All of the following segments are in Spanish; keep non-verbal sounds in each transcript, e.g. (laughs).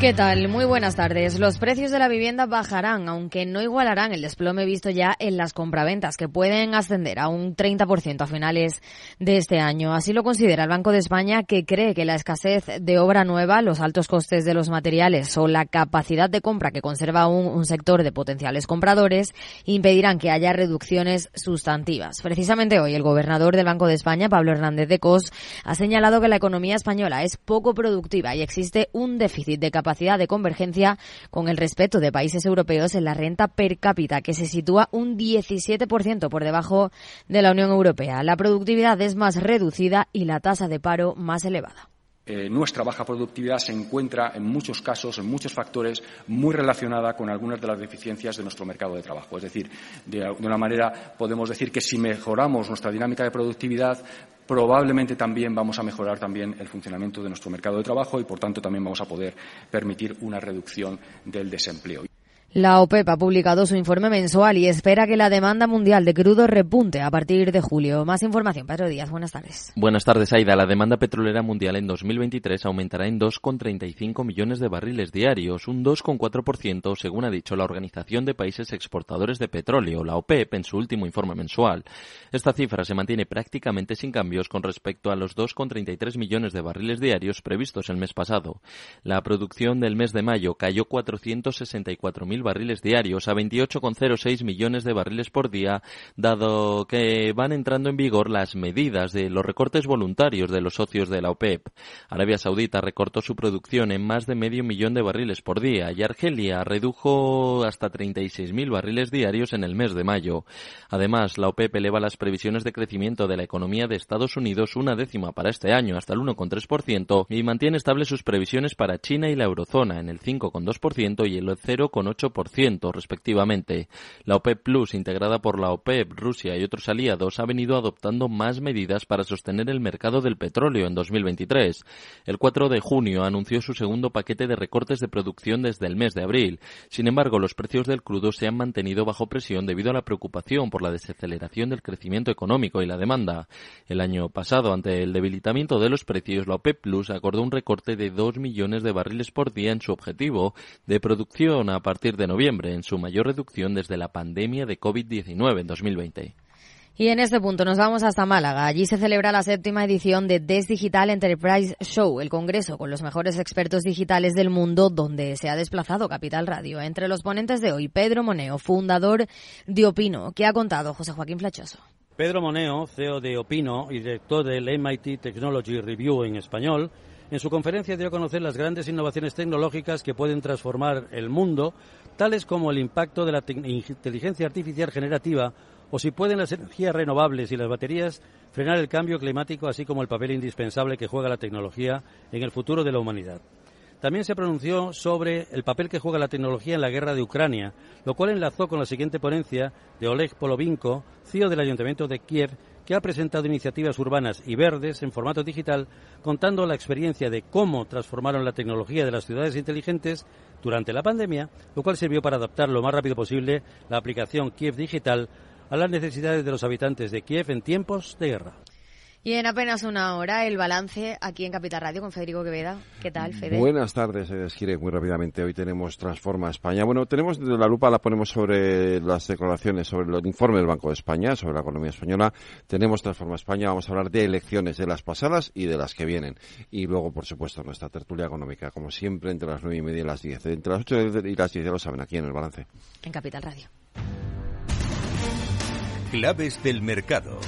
¿Qué tal? Muy buenas tardes. Los precios de la vivienda bajarán, aunque no igualarán el desplome visto ya en las compraventas, que pueden ascender a un 30% a finales de este año. Así lo considera el Banco de España, que cree que la escasez de obra nueva, los altos costes de los materiales o la capacidad de compra que conserva aún un sector de potenciales compradores impedirán que haya reducciones sustantivas. Precisamente hoy el gobernador del Banco de España, Pablo Hernández de Cos, ha señalado que la economía española es poco productiva y existe un déficit de capacidad capacidad de convergencia con el respeto de países europeos en la renta per cápita, que se sitúa un 17% por debajo de la Unión Europea. La productividad es más reducida y la tasa de paro más elevada. Eh, nuestra baja productividad se encuentra en muchos casos, en muchos factores, muy relacionada con algunas de las deficiencias de nuestro mercado de trabajo. Es decir, de, de una manera podemos decir que si mejoramos nuestra dinámica de productividad, probablemente también vamos a mejorar también el funcionamiento de nuestro mercado de trabajo y, por tanto, también vamos a poder permitir una reducción del desempleo. La OPEP ha publicado su informe mensual y espera que la demanda mundial de crudo repunte a partir de julio. Más información, Pedro Díaz. Buenas tardes. Buenas tardes, Aida. La demanda petrolera mundial en 2023 aumentará en 2,35 millones de barriles diarios, un 2,4% según ha dicho la Organización de Países Exportadores de Petróleo, la OPEP, en su último informe mensual. Esta cifra se mantiene prácticamente sin cambios con respecto a los 2,33 millones de barriles diarios previstos el mes pasado. La producción del mes de mayo cayó 464.000 barriles diarios a 28,06 millones de barriles por día, dado que van entrando en vigor las medidas de los recortes voluntarios de los socios de la OPEP. Arabia Saudita recortó su producción en más de medio millón de barriles por día y Argelia redujo hasta 36.000 barriles diarios en el mes de mayo. Además, la OPEP eleva las previsiones de crecimiento de la economía de Estados Unidos una décima para este año, hasta el 1,3%, y mantiene estables sus previsiones para China y la eurozona en el 5,2% y el 0,8% respectivamente. La OPEP Plus, integrada por la OPEP, Rusia y otros aliados, ha venido adoptando más medidas para sostener el mercado del petróleo en 2023. El 4 de junio anunció su segundo paquete de recortes de producción desde el mes de abril. Sin embargo, los precios del crudo se han mantenido bajo presión debido a la preocupación por la desaceleración del crecimiento económico y la demanda. El año pasado, ante el debilitamiento de los precios, la OPEP Plus acordó un recorte de 2 millones de barriles por día en su objetivo de producción a partir de noviembre, en su mayor reducción desde la pandemia de COVID-19 en 2020. Y en este punto nos vamos hasta Málaga. Allí se celebra la séptima edición de DES Digital Enterprise Show, el congreso con los mejores expertos digitales del mundo, donde se ha desplazado Capital Radio. Entre los ponentes de hoy, Pedro Moneo, fundador de Opino. ¿Qué ha contado José Joaquín Flachoso? Pedro Moneo, CEO de Opino y director del MIT Technology Review en español, en su conferencia dio a conocer las grandes innovaciones tecnológicas que pueden transformar el mundo, tales como el impacto de la inteligencia artificial generativa o si pueden las energías renovables y las baterías frenar el cambio climático, así como el papel indispensable que juega la tecnología en el futuro de la humanidad. También se pronunció sobre el papel que juega la tecnología en la guerra de Ucrania, lo cual enlazó con la siguiente ponencia de Oleg Polovinko, CEO del Ayuntamiento de Kiev, que ha presentado iniciativas urbanas y verdes en formato digital, contando la experiencia de cómo transformaron la tecnología de las ciudades inteligentes durante la pandemia, lo cual sirvió para adaptar lo más rápido posible la aplicación Kiev Digital a las necesidades de los habitantes de Kiev en tiempos de guerra. Y en apenas una hora, el balance aquí en Capital Radio con Federico Queveda. ¿Qué tal, Fede? Buenas tardes, Esquire, muy rápidamente. Hoy tenemos Transforma España. Bueno, tenemos la lupa, la ponemos sobre las declaraciones, sobre el informe del Banco de España, sobre la economía española. Tenemos Transforma España, vamos a hablar de elecciones, de las pasadas y de las que vienen. Y luego, por supuesto, nuestra tertulia económica, como siempre, entre las nueve y media y las diez. Entre las ocho y las diez ya lo saben aquí en el balance. En Capital Radio. Claves del mercado.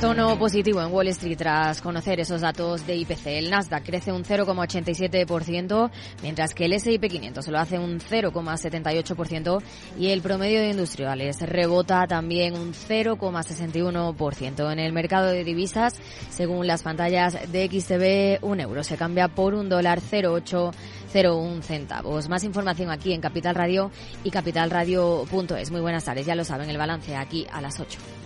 Tono positivo en Wall Street tras conocer esos datos de IPC. El Nasdaq crece un 0,87%, mientras que el S&P 500 lo hace un 0,78% y el promedio de industriales rebota también un 0,61%. En el mercado de divisas, según las pantallas de XTB, un euro se cambia por un dólar 0,801 centavos. Más información aquí en Capital Radio y capitalradio.es. Muy buenas tardes, ya lo saben, el balance aquí a las 8.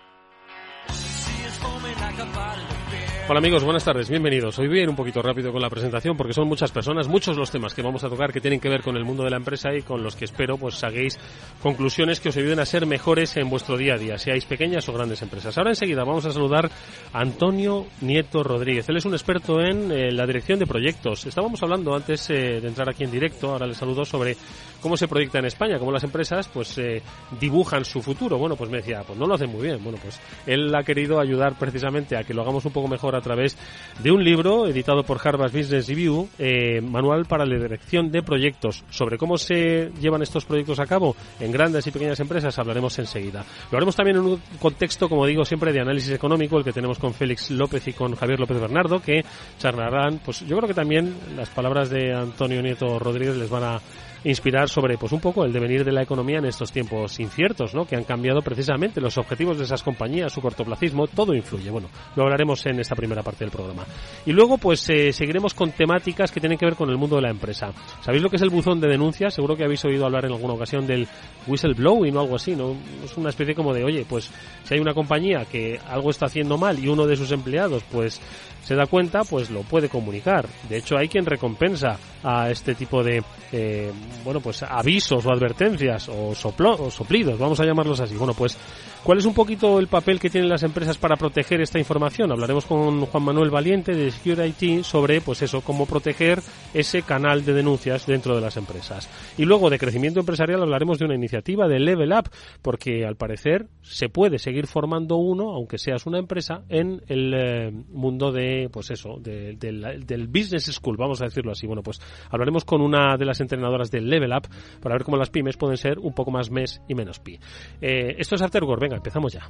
Hola amigos, buenas tardes, bienvenidos. Hoy voy a ir un poquito rápido con la presentación porque son muchas personas, muchos los temas que vamos a tocar que tienen que ver con el mundo de la empresa y con los que espero pues saquéis conclusiones que os ayuden a ser mejores en vuestro día a día, seáis pequeñas o grandes empresas. Ahora enseguida vamos a saludar a Antonio Nieto Rodríguez. Él es un experto en eh, la dirección de proyectos. Estábamos hablando antes eh, de entrar aquí en directo, ahora le saludo sobre cómo se proyecta en España, cómo las empresas pues eh, dibujan su futuro. Bueno, pues me decía, pues no lo hacen muy bien. Bueno, pues él ha querido ayudar precisamente a que lo hagamos un poco mejor a través de un libro editado por Harvard Business Review, eh, manual para la dirección de proyectos. Sobre cómo se llevan estos proyectos a cabo en grandes y pequeñas empresas hablaremos enseguida. Lo haremos también en un contexto, como digo, siempre de análisis económico, el que tenemos con Félix López y con Javier López Bernardo, que charlarán, pues yo creo que también las palabras de Antonio Nieto Rodríguez les van a inspirar sobre pues un poco el devenir de la economía en estos tiempos inciertos, ¿no? Que han cambiado precisamente los objetivos de esas compañías, su cortoplacismo, todo influye. Bueno, lo hablaremos en esta primera parte del programa. Y luego pues eh, seguiremos con temáticas que tienen que ver con el mundo de la empresa. ¿Sabéis lo que es el buzón de denuncias? Seguro que habéis oído hablar en alguna ocasión del whistleblowing o algo así, ¿no? Es una especie como de, oye, pues si hay una compañía que algo está haciendo mal y uno de sus empleados pues se da cuenta, pues lo puede comunicar. De hecho, hay quien recompensa a este tipo de, eh, bueno, pues avisos o advertencias o, soplo, o soplidos, vamos a llamarlos así. Bueno, pues ¿Cuál es un poquito el papel que tienen las empresas para proteger esta información? Hablaremos con Juan Manuel Valiente de Security sobre, pues eso, cómo proteger ese canal de denuncias dentro de las empresas. Y luego de crecimiento empresarial hablaremos de una iniciativa de Level Up, porque al parecer se puede seguir formando uno, aunque seas una empresa, en el eh, mundo de, pues eso, del business school, vamos a decirlo así. Bueno, pues hablaremos con una de las entrenadoras del Level Up para ver cómo las pymes pueden ser un poco más mes y menos pi. Eh, esto es After Venga, empezamos ya.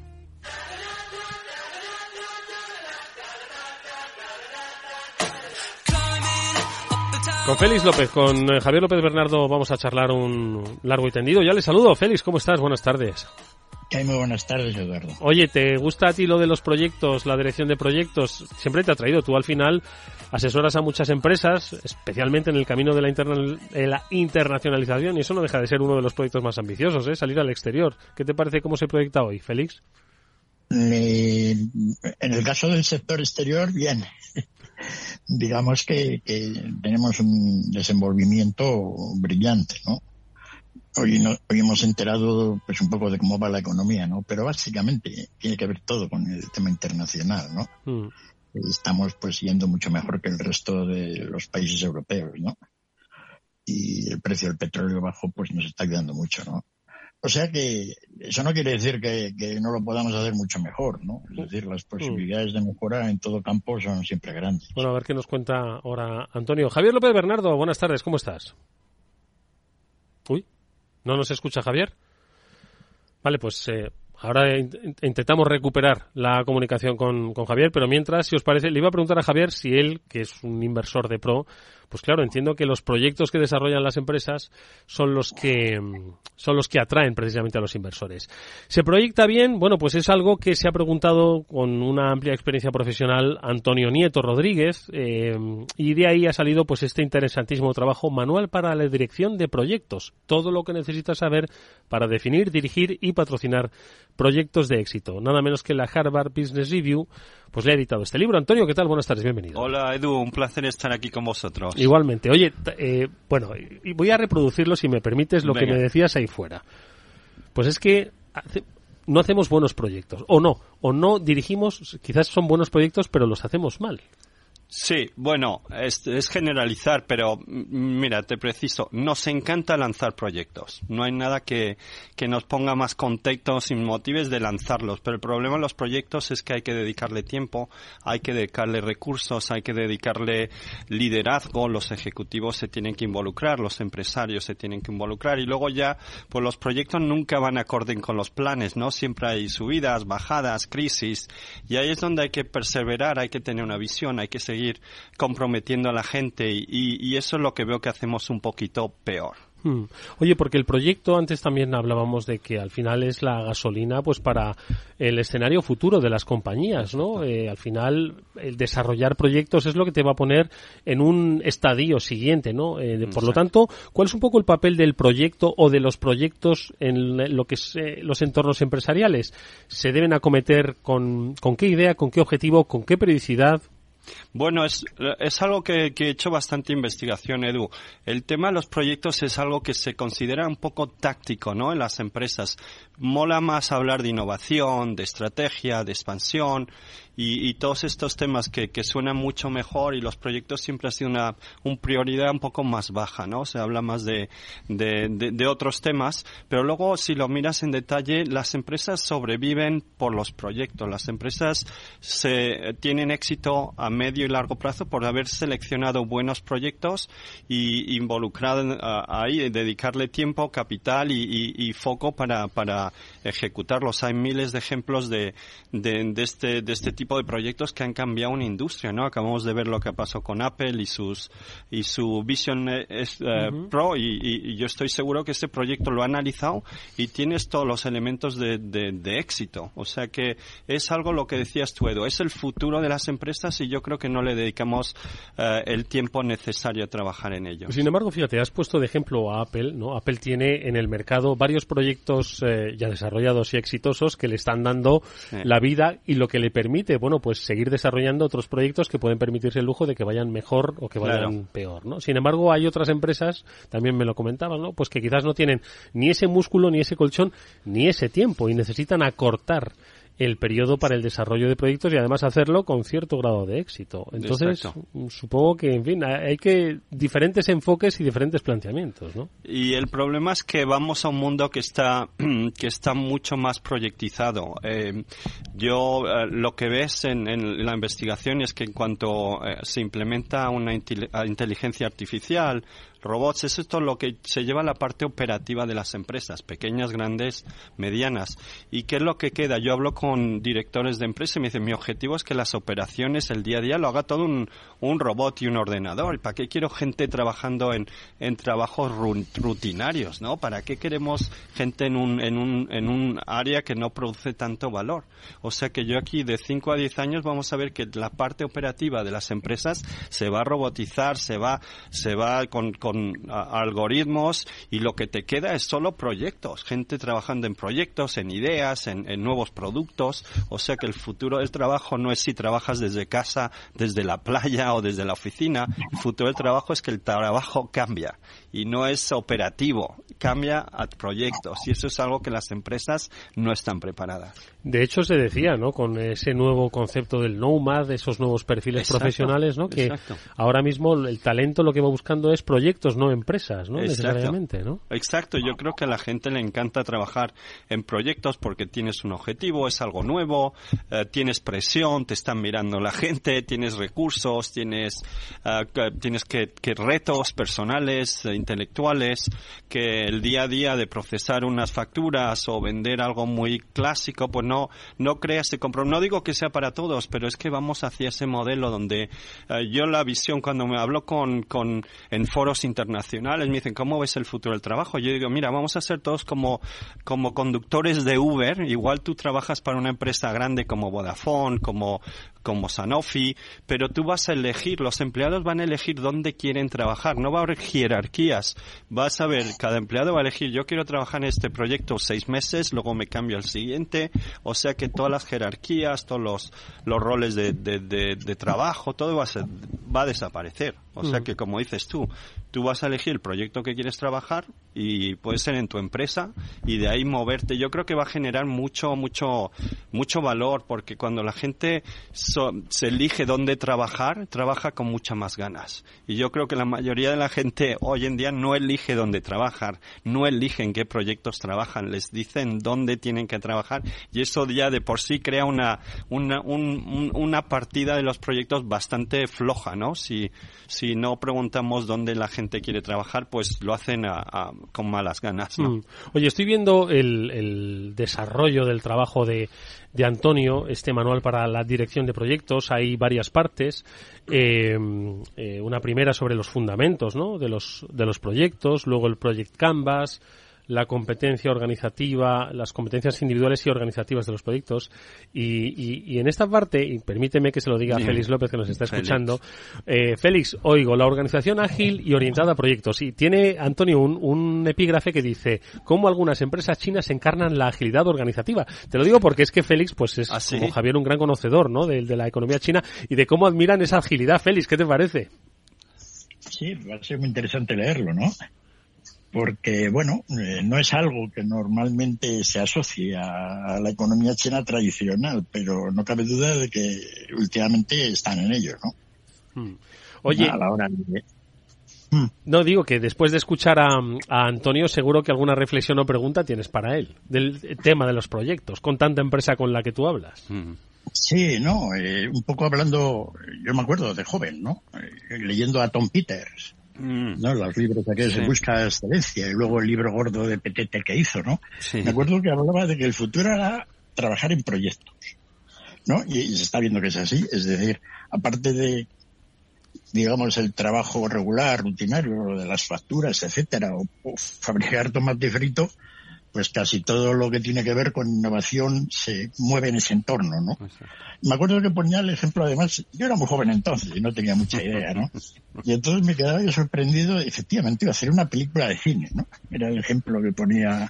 Con Félix López, con eh, Javier López Bernardo vamos a charlar un largo y tendido. Ya le saludo. Félix, ¿cómo estás? Buenas tardes. Muy buenas tardes, Eduardo. Oye, ¿te gusta a ti lo de los proyectos, la dirección de proyectos? Siempre te ha traído. Tú al final asesoras a muchas empresas, especialmente en el camino de la, la internacionalización, y eso no deja de ser uno de los proyectos más ambiciosos, ¿eh? salir al exterior. ¿Qué te parece cómo se proyecta hoy, Félix? en el caso del sector exterior, bien. (laughs) Digamos que, tenemos un desenvolvimiento brillante, ¿no? Hoy, no, hoy hemos enterado pues un poco de cómo va la economía, ¿no? Pero básicamente tiene que ver todo con el tema internacional, ¿no? Mm estamos pues yendo mucho mejor que el resto de los países europeos, ¿no? Y el precio del petróleo bajo pues nos está ayudando mucho, ¿no? O sea que eso no quiere decir que, no lo podamos hacer mucho mejor, ¿no? Es decir, las posibilidades de mejora en todo campo son siempre grandes. Bueno, a ver qué nos cuenta ahora Antonio. Javier López Bernardo, buenas tardes, ¿cómo estás? Uy, ¿no nos escucha Javier? Vale, pues eh, Ahora intentamos recuperar la comunicación con, con, Javier, pero mientras, si os parece, le iba a preguntar a Javier si él, que es un inversor de pro, pues claro, entiendo que los proyectos que desarrollan las empresas son los que son los que atraen precisamente a los inversores. ¿Se proyecta bien? Bueno, pues es algo que se ha preguntado con una amplia experiencia profesional Antonio Nieto Rodríguez eh, y de ahí ha salido pues este interesantísimo trabajo manual para la dirección de proyectos. Todo lo que necesitas saber para definir, dirigir y patrocinar proyectos de éxito. Nada menos que la Harvard Business Review pues le ha editado este libro. Antonio, ¿qué tal? Buenas tardes, bienvenido. Hola Edu, un placer estar aquí con vosotros. Igualmente. Oye, eh, bueno, voy a reproducirlo si me permites lo que me decías ahí fuera. Pues es que no hacemos buenos proyectos, o no, o no dirigimos, quizás son buenos proyectos, pero los hacemos mal. Sí, bueno, es, generalizar, pero mira, te preciso, nos encanta lanzar proyectos. No hay nada que, que nos ponga más contentos sin motivos de lanzarlos, pero el problema de los proyectos es que hay que dedicarle tiempo, hay que dedicarle recursos, hay que dedicarle liderazgo, los ejecutivos se tienen que involucrar, los empresarios se tienen que involucrar y luego ya, pues los proyectos nunca van acorde con los planes, ¿no? Siempre hay subidas, bajadas, crisis y ahí es donde hay que perseverar, hay que tener una visión, hay que seguir comprometiendo a la gente y, eso es lo que veo que hacemos un poquito peor. Hmm. Oye, porque el proyecto, antes también hablábamos de que al final es la gasolina pues para el escenario futuro de las compañías, ¿no? Eh, al final, el desarrollar proyectos es lo que te va a poner en un estadio siguiente, ¿no? Eh, por lo tanto, ¿cuál es un poco el papel del proyecto o de los proyectos en lo que es eh, los entornos empresariales? ¿Se deben acometer con, con qué idea, con qué objetivo, con qué periodicidad? Bueno, es, es algo que, he hecho bastante investigación, Edu. El tema de los proyectos es algo que se considera un poco táctico, ¿no? En las empresas. Mola más hablar de innovación, de estrategia, de expansión y, y todos estos temas que, que, suenan mucho mejor y los proyectos siempre ha sido una un prioridad un poco más baja, ¿no? Se habla más de, de, otros temas, pero luego si lo miras en detalle, las empresas sobreviven por los proyectos. Las empresas se, tienen éxito a medio y largo plazo por haber seleccionado buenos proyectos y involucrado ahí, dedicarle tiempo, capital y, foco para, para ejecutarlos. Hay miles de ejemplos de, de, este, de este tipo de proyectos que han cambiado una industria, ¿no? Acabamos de ver lo que pasó con Apple y sus y su Vision eh, Pro y, yo estoy seguro que este proyecto lo ha analizado y tienes todos los elementos de, de, éxito. O sea que es algo lo que decías tú, Edo, es el futuro de las empresas y yo creo que no le dedicamos eh, el tiempo necesario a trabajar en ello. Sin embargo, fíjate, has puesto de ejemplo a Apple, ¿no? Apple tiene en el mercado varios proyectos eh, ya desarrollados y exitosos que le están dando la vida y lo que le permite, bueno, pues seguir desarrollando otros proyectos que pueden permitirse el lujo de que vayan mejor o que vayan peor, ¿no? Sin embargo, hay otras empresas, también me lo comentaban, ¿no? Pues que quizás no tienen ni ese músculo, ni ese colchón, ni ese tiempo y necesitan acortar el periodo para el desarrollo de proyectos y además hacerlo con cierto grado de éxito. Entonces, supongo que, en fin, hay que diferentes enfoques y diferentes planteamientos, ¿no? Y el problema es que vamos a un mundo que está (clears throat) que está mucho más proyectizado. Eh, yo eh, lo que ves en, la investigación es que en cuanto eh, se implementa una inteligencia artificial robots, es esto lo que se lleva la parte operativa de las empresas, pequeñas, grandes, medianas. ¿Y qué es lo que queda? Yo hablo con directores de empresas y me dicen, mi objetivo es que las operaciones, el día a día, lo haga todo un, un robot y un ordenador. ¿Para qué quiero gente trabajando en, en trabajos rutinarios, no? ¿Para qué queremos gente en un, en un, en un área que no produce tanto valor? O sea que yo aquí de 5 a 10 años vamos a ver que la parte operativa de las empresas se va a robotizar, se va, se va con algoritmos y lo que te queda es solo proyectos, gente trabajando en proyectos, en ideas, en, nuevos productos. O sea que el futuro del trabajo no es si trabajas desde casa, desde la playa o desde la oficina. El futuro del trabajo es que el trabajo cambia y no es operativo, cambia a proyectos y eso es algo que las empresas no están preparadas. De hecho se decía, ¿no? Con ese nuevo concepto del nomad, esos nuevos perfiles profesionales, ¿no? Que ahora mismo el talento lo que va buscando es proyectos, no empresas, ¿no? Necesariamente, ¿no? Exacto. Yo creo que a la gente le encanta trabajar en proyectos porque tienes un objetivo, es algo nuevo, eh, tienes presión, te están mirando la gente, tienes recursos, tienes eh, tienes que, que retos personales, eh, intelectuales, que el día a día de procesar unas facturas o vender algo muy clásico, pues no, no crea ese compromiso. No digo que sea para todos, pero es que vamos hacia ese modelo donde eh, yo la visión cuando me hablo con, con, en foros internacionales, me dicen, ¿cómo ves el futuro del trabajo? Yo digo, mira, vamos a ser todos como, como conductores de Uber. Igual tú trabajas para una empresa grande como Vodafone, como, como Sanofi, pero tú vas a elegir, los empleados van a elegir dónde quieren trabajar, no va a haber jerarquías, vas a ver, cada empleado va a elegir, yo quiero trabajar en este proyecto seis meses, luego me cambio al siguiente, o sea que todas las jerarquías, todos los, roles de, de, de, trabajo, todo va a, ser, va a desaparecer. O sea que, como dices tú, tú vas a elegir el proyecto que quieres trabajar y puede ser en tu empresa y de ahí moverte. Yo creo que va a generar mucho, mucho, mucho valor porque cuando la gente se elige dónde trabajar, trabaja con muchas más ganas. Y yo creo que la mayoría de la gente hoy en día no elige dónde trabajar, no eligen qué proyectos trabajan, les dicen dónde tienen que trabajar y eso ya de por sí crea una, una, una partida de los proyectos bastante floja, ¿no? Si, si no preguntamos dónde la gente quiere trabajar, pues lo hacen con malas ganas. Mm. Oye, estoy viendo el, desarrollo del trabajo de, de, Antonio, este manual para la dirección de proyectos. Hay varias partes. Eh, eh, una primera sobre los fundamentos ¿no? de, los, de los proyectos, luego el Project Canvas la competencia organizativa, las competencias individuales y organizativas de los proyectos. Y, en esta parte, y permíteme que se lo diga a Félix López que nos está escuchando, eh, Félix, oigo, la organización ágil y orientada a proyectos. Y tiene, Antonio, un, epígrafe que dice, cómo algunas empresas chinas encarnan la agilidad organizativa. Te lo digo porque es que Félix, pues es ¿Ah, como Javier un gran conocedor, ¿no? De, de la economía china y de cómo admiran esa agilidad. Félix, ¿qué te parece? Sí, va a ser muy interesante leerlo, ¿no? Porque, bueno, eh, no es algo que normalmente se asocie a, la economía china tradicional, pero no cabe duda de que últimamente están en ello, ¿no? Hmm. Oye, a la hora hmm. No, digo que después de escuchar a, Antonio, seguro que alguna reflexión o pregunta tienes para él, del tema de los proyectos, con tanta empresa con la que tú hablas. Hmm. Sí, no, eh, un poco hablando, yo me acuerdo de joven, ¿no? Eh, leyendo a Tom Peters, Mm. ¿no? Los libros de que se busca excelencia y luego el libro gordo de Petete que hizo, ¿no? Me acuerdo que hablaba de que el futuro era trabajar en proyectos, ¿no? Y, se está viendo que es así, es decir, aparte de digamos el trabajo regular, rutinario, de las facturas, etcétera, o, o fabricar tomate frito, pues casi todo lo que tiene que ver con innovación se mueve en ese entorno, ¿no? Me acuerdo que ponía el ejemplo, además, yo era muy joven entonces y no tenía mucha idea, ¿no? (laughs) Y entonces me quedaba yo sorprendido, efectivamente, iba a hacer una película de cine, ¿no? Era el ejemplo que ponía,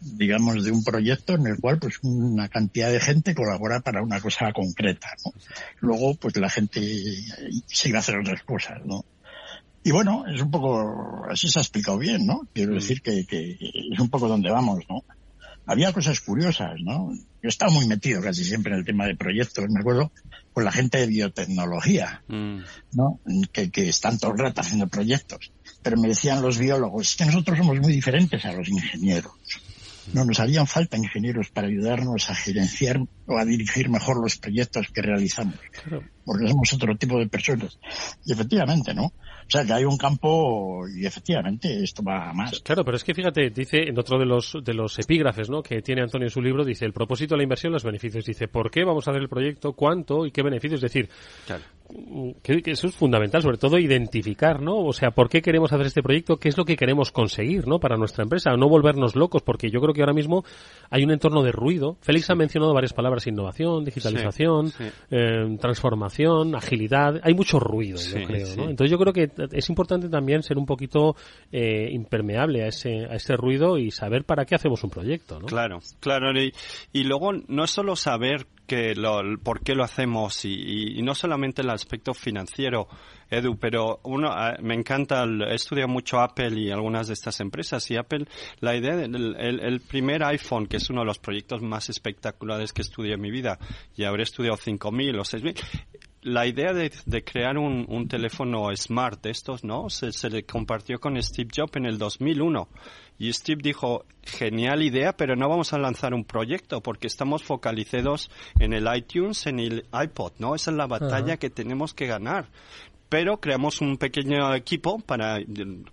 digamos, de un proyecto en el cual, pues, una cantidad de gente colabora para una cosa concreta, ¿no? Luego, pues, la gente se iba a hacer otras cosas, ¿no? Y bueno, es un poco, así se ha explicado bien, ¿no? Quiero mm. decir que, que, es un poco donde vamos, ¿no? Había cosas curiosas, ¿no? Yo estaba muy metido casi siempre en el tema de proyectos, me acuerdo, con la gente de biotecnología, mm. ¿no? Que, que están todo el rato haciendo proyectos. Pero me decían los biólogos, es que nosotros somos muy diferentes a los ingenieros. No nos harían falta ingenieros para ayudarnos a gerenciar o a dirigir mejor los proyectos que realizamos. Porque somos otro tipo de personas. Y efectivamente, ¿no? O sea, que hay un campo y efectivamente esto va más. Claro, pero es que fíjate, dice en otro de los, de los epígrafes ¿no? que tiene Antonio en su libro, dice el propósito de la inversión, los beneficios. Dice, ¿por qué vamos a hacer el proyecto? ¿Cuánto? ¿Y qué beneficios? Es decir, que, eso es fundamental, sobre todo identificar, ¿no? O sea, ¿por qué queremos hacer este proyecto? ¿Qué es lo que queremos conseguir, ¿no? Para nuestra empresa. No volvernos locos, porque yo creo que ahora mismo hay un entorno de ruido. Félix ha mencionado varias palabras, innovación, digitalización, eh, transformación, agilidad. Hay mucho ruido, yo creo, ¿no? Entonces yo creo que es importante también ser un poquito eh, impermeable a ese, a ese ruido y saber para qué hacemos un proyecto, ¿no? Claro, claro. Y, luego no es solo saber que lo, por qué lo hacemos y, no solamente el aspecto financiero, Edu, pero uno ah, me encanta, he estudiado mucho Apple y algunas de estas empresas y Apple, la idea del el, primer iPhone, que es uno de los proyectos más espectaculares que estudié en mi vida, y habré estudiado 5.000 o 6.000, la idea de, crear un, teléfono smart de estos, ¿no? Se, se, le compartió con Steve Jobs en el 2001. Y Steve dijo, genial idea, pero no vamos a lanzar un proyecto porque estamos focalizados en el iTunes, en el iPod, ¿no? Esa es la batalla que tenemos que ganar pero creamos un pequeño equipo para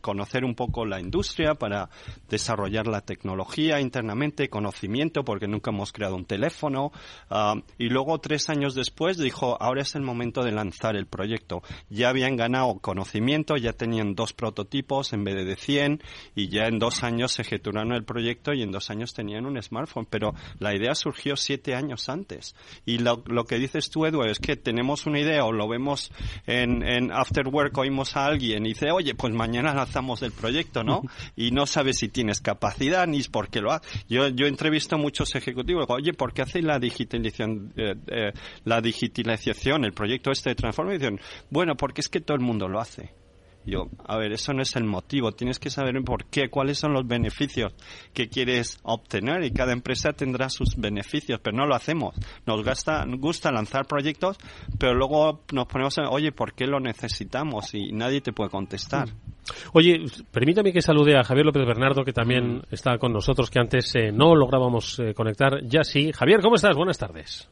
conocer un poco la industria, para desarrollar la tecnología internamente, conocimiento, porque nunca hemos creado un teléfono. Ah, y luego, tres años después, dijo, ahora es el momento de lanzar el proyecto. Ya habían ganado conocimiento, ya tenían dos prototipos en vez de 100, y ya en dos años se ejecutaron el proyecto y en dos años tenían un smartphone. Pero la idea surgió siete años antes. Y lo, que dices tú, Edward, es que tenemos una idea o lo vemos en en After Work oímos a alguien y dice, oye, pues mañana lanzamos el proyecto, ¿no? (laughs) y no sabes si tienes capacidad ni por qué lo haces. Yo, yo entrevisto a muchos ejecutivos, digo, oye, ¿por qué hacéis la digitalización, eh, eh, la digitalización, el proyecto este de transformación? Bueno, porque es que todo el mundo lo hace. Yo, a ver, eso no es el motivo. Tienes que saber por qué, cuáles son los beneficios que quieres obtener y cada empresa tendrá sus beneficios, pero no lo hacemos. Nos gasta, gusta lanzar proyectos, pero luego nos ponemos a, oye, ¿por qué lo necesitamos? Y nadie te puede contestar. Mm. Oye, permítame que salude a Javier López Bernardo, que también mm. está con nosotros, que antes eh, no lográbamos eh, conectar. Ya sí. Javier, ¿cómo estás? Buenas tardes.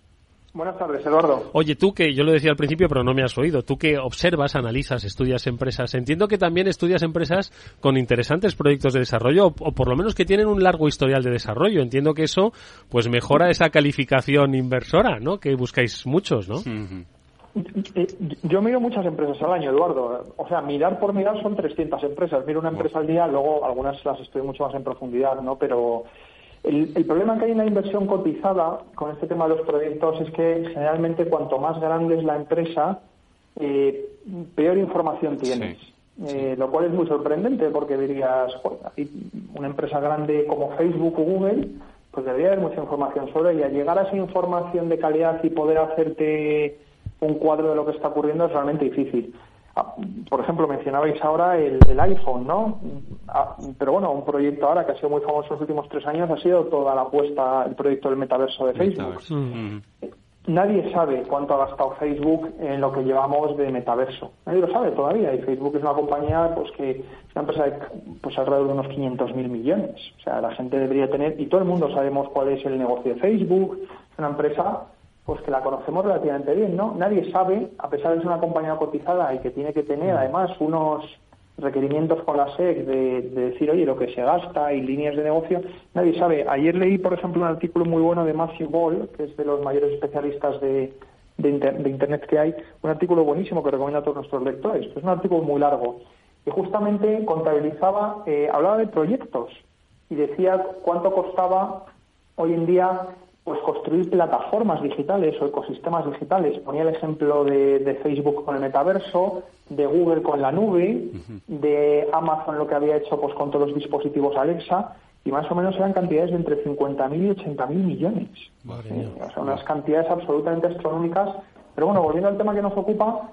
Buenas tardes, Eduardo. Oye, tú que yo lo decía al principio, pero no me has oído, tú que observas, analizas, estudias empresas, entiendo que también estudias empresas con interesantes proyectos de desarrollo o, por lo menos que tienen un largo historial de desarrollo. Entiendo que eso pues mejora esa calificación inversora, ¿no? Que buscáis muchos, ¿no? Yo miro muchas empresas al año, Eduardo. O sea, mirar por mirar son 300 empresas. Miro una empresa al día, luego algunas las estudio mucho más en profundidad, ¿no? Pero el, problema que hay en la inversión cotizada con este tema de los proyectos es que generalmente cuanto más grande es la empresa, eh, peor información tienes. Eh, lo cual es muy sorprendente porque dirías, una empresa grande como Facebook o Google, pues debería haber mucha información sobre ella. Llegar a esa información de calidad y poder hacerte un cuadro de lo que está ocurriendo es realmente difícil. Ah, por ejemplo, mencionabais ahora el, iPhone, ¿no? Ah, pero bueno, un proyecto ahora que ha sido muy famoso en los últimos tres años ha sido toda la apuesta, el proyecto del metaverso de Facebook. Mm. Nadie sabe cuánto ha gastado Facebook en lo que llevamos de metaverso. Nadie lo sabe todavía. Y Facebook es una compañía pues que es una empresa de pues, alrededor de unos 500 mil millones. O sea, la gente debería tener, y todo el mundo sabemos cuál es el negocio de Facebook. Es una empresa pues que la conocemos relativamente bien, ¿no? Nadie sabe, a pesar de ser una compañía cotizada y que tiene que tener además unos requerimientos con la SEC de, decir, oye, lo que se gasta y líneas de negocio, nadie sabe. Ayer leí, por ejemplo, un artículo muy bueno de Matthew Ball, que es de los mayores especialistas de, Internet que hay, un artículo buenísimo que recomiendo a todos nuestros lectores. Es un artículo muy largo y justamente contabilizaba, eh, hablaba de proyectos y decía cuánto costaba hoy en día pues construir plataformas digitales o ecosistemas digitales. Ponía el ejemplo de, Facebook con el metaverso, de Google con la nube, de Amazon lo que había hecho pues con todos los dispositivos Alexa, y más o menos eran cantidades de entre 50.000 y 80.000 millones. o sea, unas cantidades absolutamente astronómicas. Pero bueno, volviendo al tema que nos ocupa,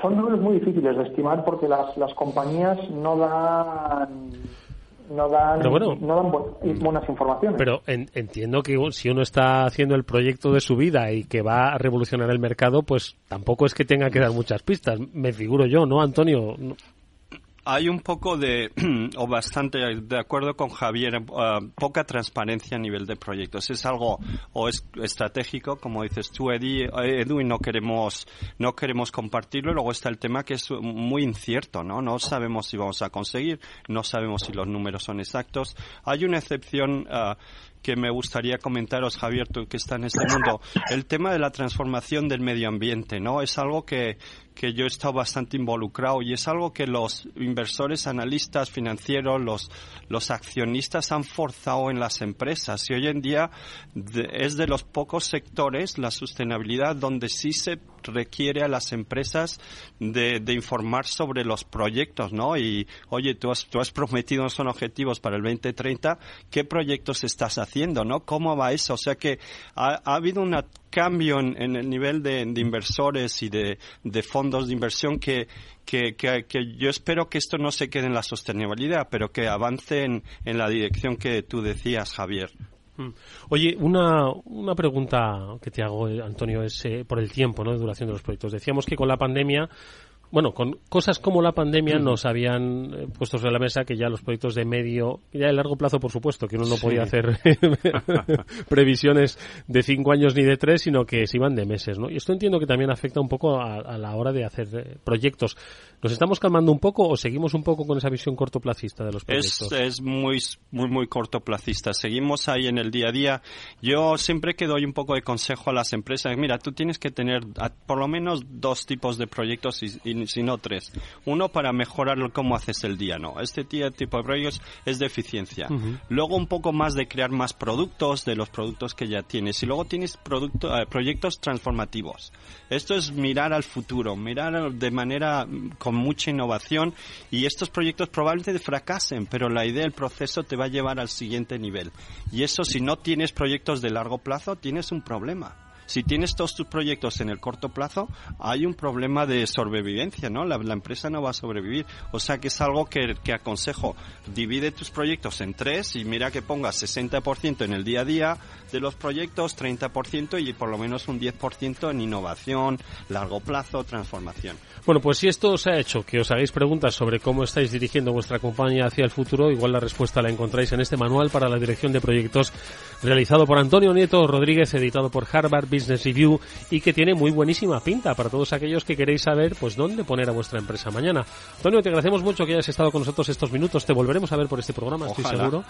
son números muy difíciles de estimar porque las, las compañías no dan no dan, buenas informaciones. Pero entiendo que si uno está haciendo el proyecto de su vida y que va a revolucionar el mercado, pues tampoco es que tenga que dar muchas pistas. Me figuro yo, ¿no, Antonio? Hay un poco de, (clears throat) o bastante de acuerdo con Javier, uh, poca transparencia a nivel de proyectos. Es algo o es estratégico, como dices tú, Edu, y no queremos, no queremos compartirlo. Luego está el tema que es muy incierto, ¿no? No sabemos si vamos a conseguir, no sabemos si los números son exactos. Hay una excepción uh, que me gustaría comentaros, Javier, tú que está en este mundo, (laughs) el tema de la transformación del medio ambiente, ¿no? Es algo que, que yo he estado bastante involucrado y es algo que los inversores, analistas financieros, los, los accionistas han forzado en las empresas y hoy en día es de los pocos sectores, la sostenibilidad, donde sí se requiere a las empresas de, de informar sobre los proyectos, ¿no? Y, oye, tú has, tú has prometido son objetivos para el 2030, ¿qué proyectos estás haciendo, no? ¿Cómo va eso? O sea que ha, ha habido un cambio en, el nivel de, inversores y de, de, fondos de inversión que, que, que, que, yo espero que esto no se quede en la sostenibilidad, pero que avance en, en la dirección que tú decías, Javier. Mm. Oye, una, una pregunta que te hago, eh, Antonio, es eh, por el tiempo ¿no? de duración de los proyectos. Decíamos que con la pandemia bueno, con cosas como la pandemia nos habían eh, puesto sobre la mesa que ya los proyectos de medio, ya de largo plazo, por supuesto, que uno no podía hacer (laughs) previsiones de cinco años ni de tres, sino que se iban de meses, ¿no? Y esto entiendo que también afecta un poco a, la hora de hacer eh, proyectos. ¿Nos estamos calmando un poco o seguimos un poco con esa visión cortoplacista de los proyectos? Es, es muy, muy, muy cortoplacista. Seguimos ahí en el día a día. Yo siempre que doy un poco de consejo a las empresas, mira, tú tienes que tener por lo menos dos tipos de proyectos y sino tres. Uno para mejorar cómo haces el día, ¿no? Este tipo de proyectos es de eficiencia. Luego un poco más de crear más productos de los productos que ya tienes. Y luego tienes producto, eh, proyectos transformativos. Esto es mirar al futuro, mirar de manera mm, con mucha innovación y estos proyectos probablemente fracasen, pero la idea, el proceso te va a llevar al siguiente nivel. Y eso si no tienes proyectos de largo plazo, tienes un problema si tienes todos tus proyectos en el corto plazo, hay un problema de sobrevivencia, ¿no? La, empresa no va a sobrevivir. O sea que es algo que, que, aconsejo. Divide tus proyectos en tres y mira que pongas 60% en el día a día de los proyectos, 30% y por lo menos un 10% en innovación, largo plazo, transformación. Bueno, pues si esto os ha hecho que os hagáis preguntas sobre cómo estáis dirigiendo vuestra compañía hacia el futuro, igual la respuesta la encontráis en este manual para la dirección de proyectos realizado por Antonio Nieto Rodríguez, editado por Harvard Business Review y que tiene muy buenísima pinta para todos aquellos que queréis saber pues dónde poner a vuestra empresa mañana. Antonio, te agradecemos mucho que hayas estado con nosotros estos minutos. Te volveremos a ver por este programa, estoy seguro.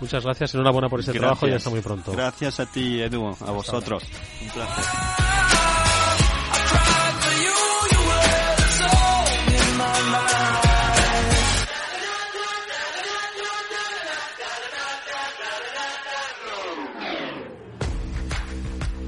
Muchas gracias, enhorabuena por este trabajo y hasta muy pronto. Gracias a ti, Edu, a vosotros. Un placer.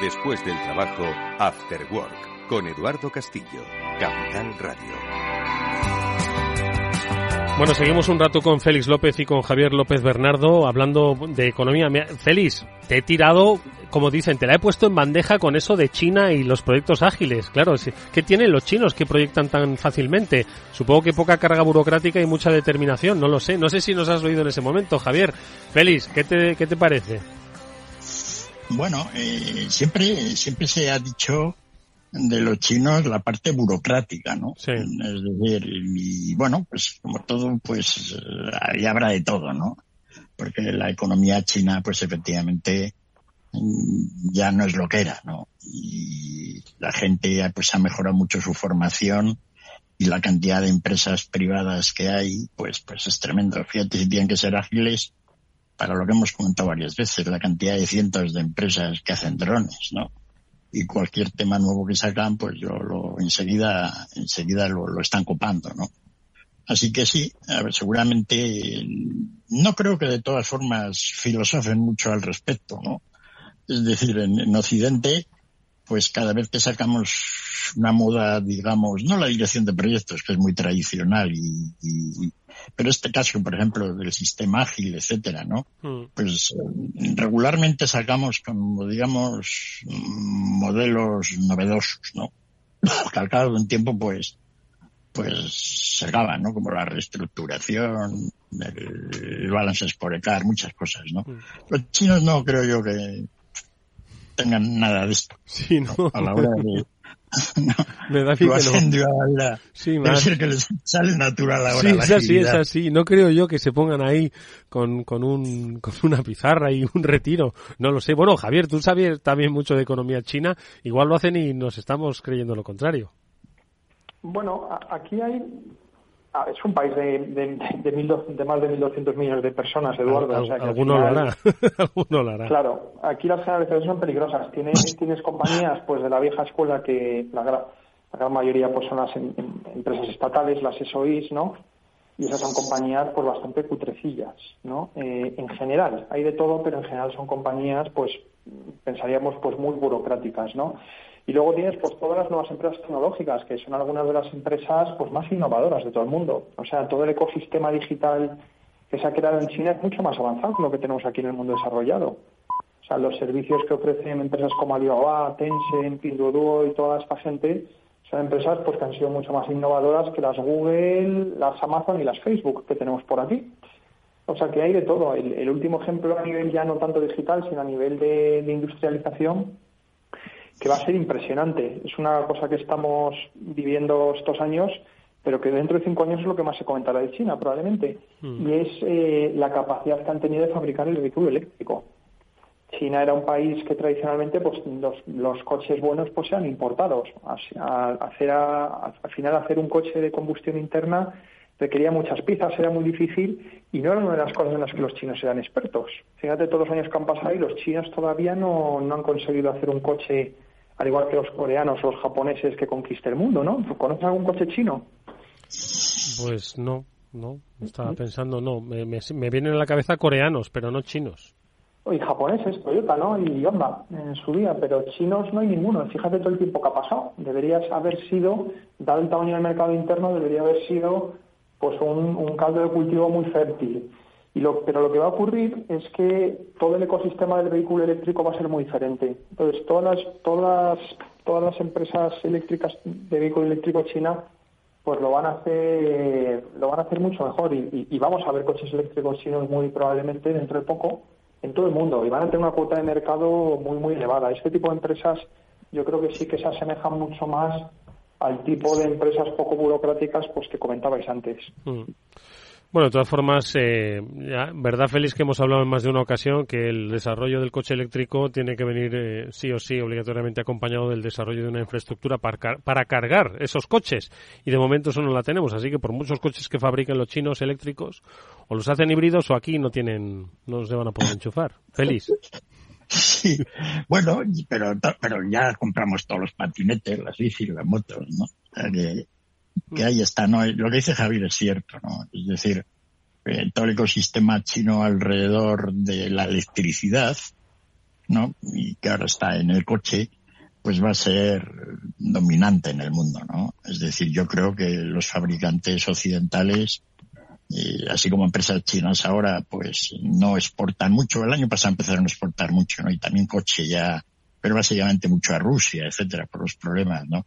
Después del trabajo, After Work, con Eduardo Castillo, Capital Radio. Bueno, seguimos un rato con Félix López y con Javier López Bernardo hablando de economía. Félix, te he tirado, como dicen, te la he puesto en bandeja con eso de China y los proyectos ágiles. Claro, ¿qué tienen los chinos que proyectan tan fácilmente? Supongo que poca carga burocrática y mucha determinación, no lo sé. No sé si nos has oído en ese momento, Javier. Félix, ¿qué te, qué te parece? Bueno, eh, siempre, siempre se ha dicho de los chinos la parte burocrática, ¿no? Sí. Es decir, y bueno, pues como todo, pues ahí habrá de todo, ¿no? Porque la economía china, pues efectivamente, mm, ya no es lo que era, ¿no? Y la gente pues ha mejorado mucho su formación y la cantidad de empresas privadas que hay, pues, pues es tremendo. Fíjate si tienen que ser ágiles para lo que hemos comentado varias veces, la cantidad de cientos de empresas que hacen drones, ¿no? Y cualquier tema nuevo que sacan, pues yo lo enseguida, enseguida lo, están copando, ¿no? Así que sí, seguramente no creo que de todas formas filosofen mucho al respecto, ¿no? Es decir, en, en Occidente, pues cada vez que sacamos una moda, digamos, no la dirección de proyectos, que es muy tradicional y, pero este caso, por ejemplo, del sistema ágil, etcétera, ¿no? Mm. Pues eh, regularmente sacamos como, digamos, modelos novedosos, ¿no? (laughs) Que al cabo de un tiempo, pues, pues se acaban, ¿no? Como la reestructuración, el, balance esporecar, muchas cosas, ¿no? Mm. Los chinos no creo yo que tengan nada de esto. Sí, ¿no? A la hora de, me da que no. Sí, que les sale natural ahora Sí, es así, es así. No creo yo que se pongan ahí con, con, un, con una pizarra y un retiro. No lo sé. Bueno, Javier, tú sabes también mucho de economía china. Igual lo hacen y nos estamos creyendo lo contrario. Bueno, aquí hay es un país de, de, de, más de 1.200 millones de personas, Eduardo. alguno, lo hará. (laughs) alguno lo hará. Claro, aquí las generalizaciones son peligrosas. Tienes, tienes compañías pues de la vieja escuela que la, la gran mayoría pues son las em, empresas estatales, las SOIs, ¿no? y esas son compañías pues bastante cutrecillas, ¿no? Eh, en general, hay de todo, pero en general son compañías pues pensaríamos pues muy burocráticas, ¿no? Y luego tienes pues todas las nuevas empresas tecnológicas, que son algunas de las empresas pues más innovadoras de todo el mundo. O sea, todo el ecosistema digital que se ha creado en China es mucho más avanzado que lo que tenemos aquí en el mundo desarrollado. O sea, los servicios que ofrecen empresas como Alibaba, Tencent, Pinduoduo y toda esta gente son empresas pues, que han sido mucho más innovadoras que las Google, las Amazon y las Facebook que tenemos por aquí. O sea que hay de todo. El, último ejemplo a nivel ya no tanto digital, sino a nivel de, industrialización, que va a ser impresionante. Es una cosa que estamos viviendo estos años, pero que dentro de cinco años es lo que más se comentará de China, probablemente. Mm. Y es eh, la capacidad que han tenido de fabricar el vehículo eléctrico. China era un país que tradicionalmente pues los, coches buenos pues eran importados. hacer al final hacer un coche de combustión interna requería muchas piezas, era muy difícil y no era una de las cosas en las que los chinos eran expertos. Fíjate todos los años que han pasado y los chinos todavía no, no han conseguido hacer un coche al igual que los coreanos o los japoneses que conquiste el mundo, ¿no? ¿Conoces algún coche chino? Pues no, no. Estaba pensando, no. Me, me, me vienen a la cabeza coreanos, pero no chinos y japoneses, Toyota, ¿no? Y Honda en su día, pero chinos no hay ninguno. Fíjate todo el tiempo que ha pasado. Deberías haber sido, dado el tamaño del mercado interno, debería haber sido pues un, caldo de cultivo muy fértil. Y lo, pero lo que va a ocurrir es que todo el ecosistema del vehículo eléctrico va a ser muy diferente. Entonces, todas las, todas, todas las empresas eléctricas de vehículo eléctrico China pues lo van a hacer lo van a hacer mucho mejor y, y vamos a ver coches eléctricos chinos muy probablemente dentro de poco en todo el mundo y van a tener una cuota de mercado muy, muy elevada. Este tipo de empresas yo creo que sí que se asemejan mucho más al tipo de empresas poco burocráticas pues que comentabais antes. Mm. Bueno, de todas formas, eh, verdad, Félix, que hemos hablado en más de una ocasión que el desarrollo del coche eléctrico tiene que venir eh, sí o sí obligatoriamente acompañado del desarrollo de una infraestructura para, para cargar esos coches. Y de momento eso no la tenemos, así que por muchos coches que fabriquen los chinos eléctricos, o los hacen híbridos o aquí no tienen, no se van a poder enchufar. Félix. Sí, bueno, pero, pero ya compramos todos los patinetes, las bicis, las motos, ¿no? Que ahí está, ¿no? Lo que dice Javier es cierto, ¿no? Es decir, eh, todo el ecosistema chino alrededor de la electricidad, ¿no? Y que ahora está en el coche, pues va a ser dominante en el mundo, ¿no? Es decir, yo creo que los fabricantes occidentales, eh, así como empresas chinas ahora, pues no exportan mucho. El año pasado empezaron a exportar mucho, ¿no? Y también coche ya, pero básicamente mucho a Rusia, etcétera, por los problemas, ¿no?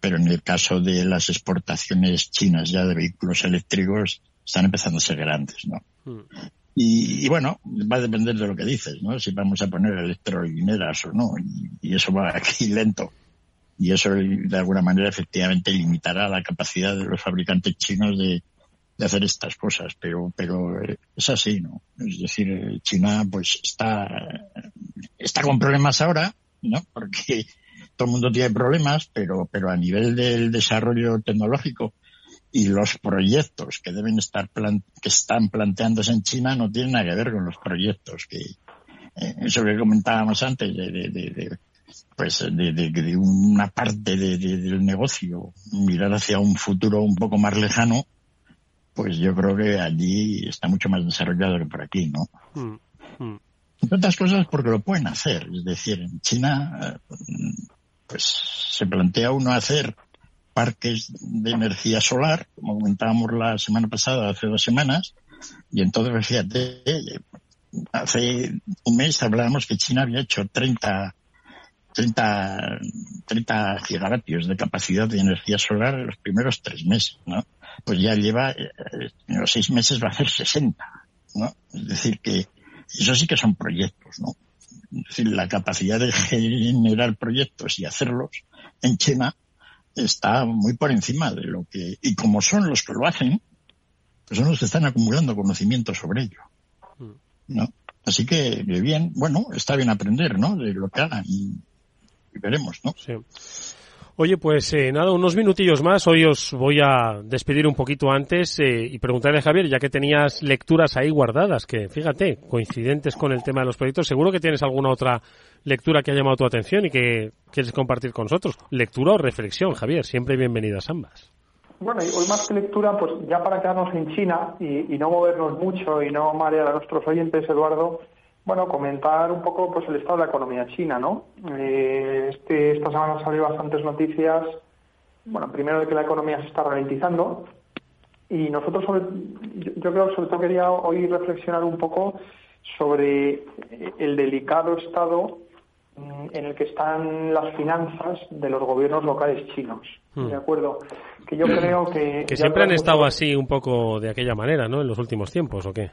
Pero en el caso de las exportaciones chinas ya de vehículos eléctricos están empezando a ser grandes, ¿no? Hmm. Y, bueno, va a depender de lo que dices, ¿no? Si vamos a poner electrolineras o no, y, eso va (laughs) aquí lento. Y eso de alguna manera efectivamente limitará la capacidad de los fabricantes chinos de, de hacer estas cosas, pero, pero es así, ¿no? Es decir, China pues está, está con problemas ahora, ¿no? Porque todo el mundo tiene problemas, pero, pero a nivel del desarrollo tecnológico y los proyectos que deben estar que están planteándose en China no tienen nada que ver con los proyectos que eh, eso que comentábamos antes de, de, de, pues de, una parte del negocio mirar hacia un futuro un poco más lejano pues yo creo que allí está mucho más desarrollado que por aquí no mm, mm. entre otras cosas porque lo pueden hacer es decir en China eh, pues se plantea uno hacer parques de energía solar, como comentábamos la semana pasada, hace dos semanas, y entonces, fíjate, hace un mes hablábamos que China había hecho 30, 30, 30 gigavatios de capacidad de energía solar en los primeros tres meses, ¿no? Pues ya lleva, eh, en los seis meses va a hacer 60, ¿no? Es decir que eso sí que son proyectos, ¿no? La capacidad de generar proyectos y hacerlos en China está muy por encima de lo que, y como son los que lo hacen, pues son los que están acumulando conocimiento sobre ello. ¿no? Así que, bien, bueno, está bien aprender, ¿no? De lo que hagan y, veremos, ¿no? Sí. Oye, pues eh, nada, unos minutillos más. Hoy os voy a despedir un poquito antes eh, y preguntarle a Javier, ya que tenías lecturas ahí guardadas, que fíjate, coincidentes con el tema de los proyectos, seguro que tienes alguna otra lectura que ha llamado tu atención y que quieres compartir con nosotros. Lectura o reflexión, Javier, siempre bienvenidas ambas. Bueno, y hoy más que lectura, pues ya para quedarnos en China y, y no movernos mucho y no marear a nuestros oyentes, Eduardo, bueno, comentar un poco pues el estado de la economía china, ¿no? Eh, este, esta semana han salido bastantes noticias, bueno, primero de que la economía se está ralentizando y nosotros, sobre, yo, yo creo que sobre todo quería hoy reflexionar un poco sobre el delicado estado mm, en el que están las finanzas de los gobiernos locales chinos. Hmm. ¿De acuerdo? Que yo creo que... Que siempre han estado así un poco de aquella manera, ¿no? En los últimos tiempos, ¿o qué?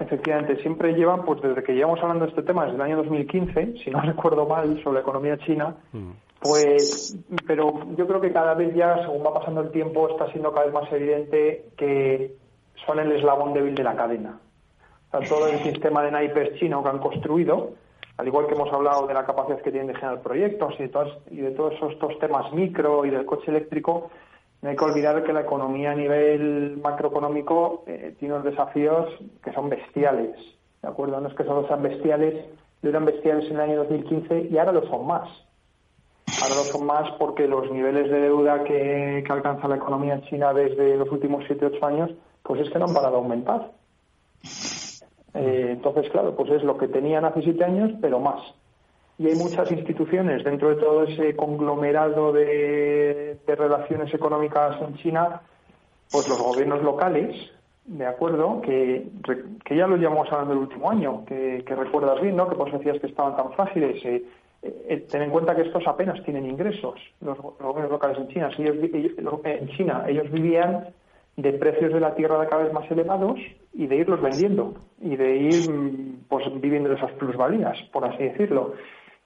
Efectivamente, siempre llevan, pues desde que llevamos hablando de este tema, desde el año 2015, si no (laughs) recuerdo mal, sobre la economía china, pues, pero yo creo que cada vez ya, según va pasando el tiempo, está siendo cada vez más evidente que son el eslabón débil de la cadena. O sea, todo el sistema de naipes chino que han construido, al igual que hemos hablado de la capacidad que tienen de generar proyectos y de, todas, y de todos estos temas micro y del coche eléctrico, no hay que olvidar que la economía a nivel macroeconómico eh, tiene unos desafíos que son bestiales. ¿De acuerdo? No es que solo sean bestiales, eran bestiales en el año 2015 y ahora lo son más. Ahora lo son más porque los niveles de deuda que, alcanza la economía china desde los últimos 7-8 años, pues es que no han parado de aumentar. Eh, entonces, claro, pues es lo que tenían hace siete años, pero más. Y hay muchas instituciones dentro de todo ese conglomerado de, relaciones económicas en China, pues los gobiernos locales, de acuerdo, que, ya lo llevamos hablando el último año, que, recuerdas bien, ¿no? Que pues decías que estaban tan frágiles. eh, eh, ten en cuenta que estos apenas tienen ingresos, los, go- los gobiernos locales en China. Si ellos, ellos- en China ellos vivían de precios de la tierra cada vez más elevados y de irlos vendiendo y de ir mm, pues viviendo esas plusvalías, por así decirlo.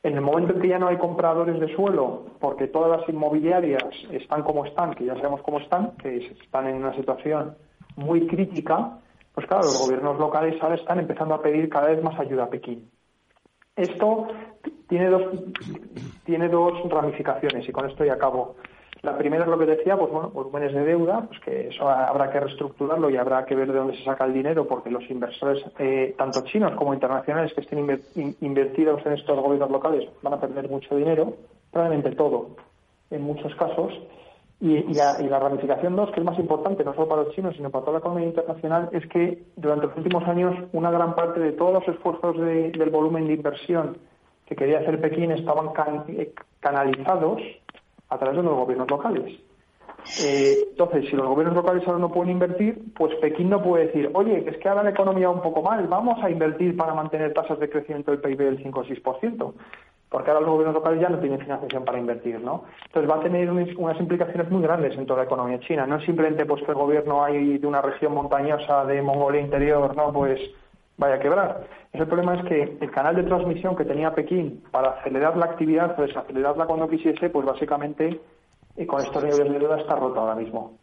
En el momento en que ya no hay compradores de suelo, porque todas las inmobiliarias están como están, que ya sabemos cómo están, que están en una situación muy crítica, pues claro, los gobiernos locales ahora están empezando a pedir cada vez más ayuda a Pekín. Esto tiene dos, tiene dos ramificaciones y con esto ya acabo. La primera es lo que decía, pues bueno, volúmenes de deuda, pues que eso habrá que reestructurarlo y habrá que ver de dónde se saca el dinero, porque los inversores, eh, tanto chinos como internacionales, que estén inver- in- invertidos en estos gobiernos locales, van a perder mucho dinero, probablemente todo, en muchos casos. Y, la, ramificación dos, que es más importante, no solo para los chinos, sino para toda la economía internacional, es que durante los últimos años una gran parte de todos los esfuerzos de- del volumen de inversión que quería hacer Pekín estaban eh, canalizados a través de los gobiernos locales. Eh, entonces, si los gobiernos locales ahora no pueden invertir, pues Pekín no puede decir, oye, es que ahora la economía va un poco mal, vamos a invertir para mantener tasas de crecimiento del PIB del 5 o 6%, porque ahora los gobiernos locales ya no tienen financiación para invertir, ¿no? Entonces va a tener unas implicaciones muy grandes en toda la economía china, no es simplemente pues que el gobierno hay de una región montañosa de Mongolia interior, ¿no? Pues vaya a quebrar. El problema es que el canal de transmisión que tenía Pekín para acelerar la actividad o desacelerarla cuando quisiese, pues básicamente y con estos niveles de deuda está roto ahora mismo.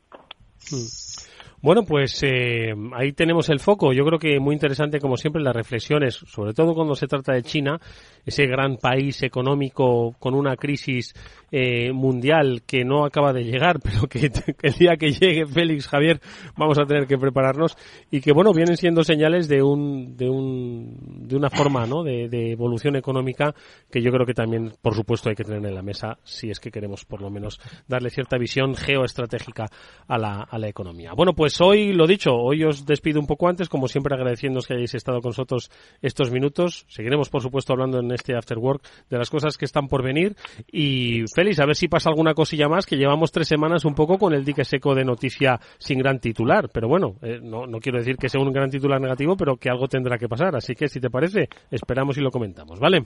Bueno, pues eh, ahí tenemos el foco. Yo creo que muy interesante, como siempre, las reflexiones, sobre todo cuando se trata de China, ese gran país económico con una crisis eh, mundial que no acaba de llegar, (laughs) pero que, (laughs) el día que llegue Félix Javier vamos a tener que prepararnos y que bueno vienen siendo señales de un de un de una forma, ¿no? De, de evolución económica que yo creo que también, por supuesto, hay que tener en la mesa si es que queremos por lo menos darle cierta visión geoestratégica a la a la economía. Bueno, pues hoy lo dicho, hoy os despido un poco antes, como siempre agradeciéndoos que hayáis estado con nosotros estos minutos. Seguiremos, por supuesto, hablando en este After Work de las cosas que están por venir. Y Félix, a ver si pasa alguna cosilla más, que llevamos tres semanas un poco con el dique seco de noticia sin gran titular. Pero bueno, eh, no, no quiero decir que sea un gran titular negativo, pero que algo tendrá que pasar. Así que, si te parece, esperamos y lo comentamos, ¿vale?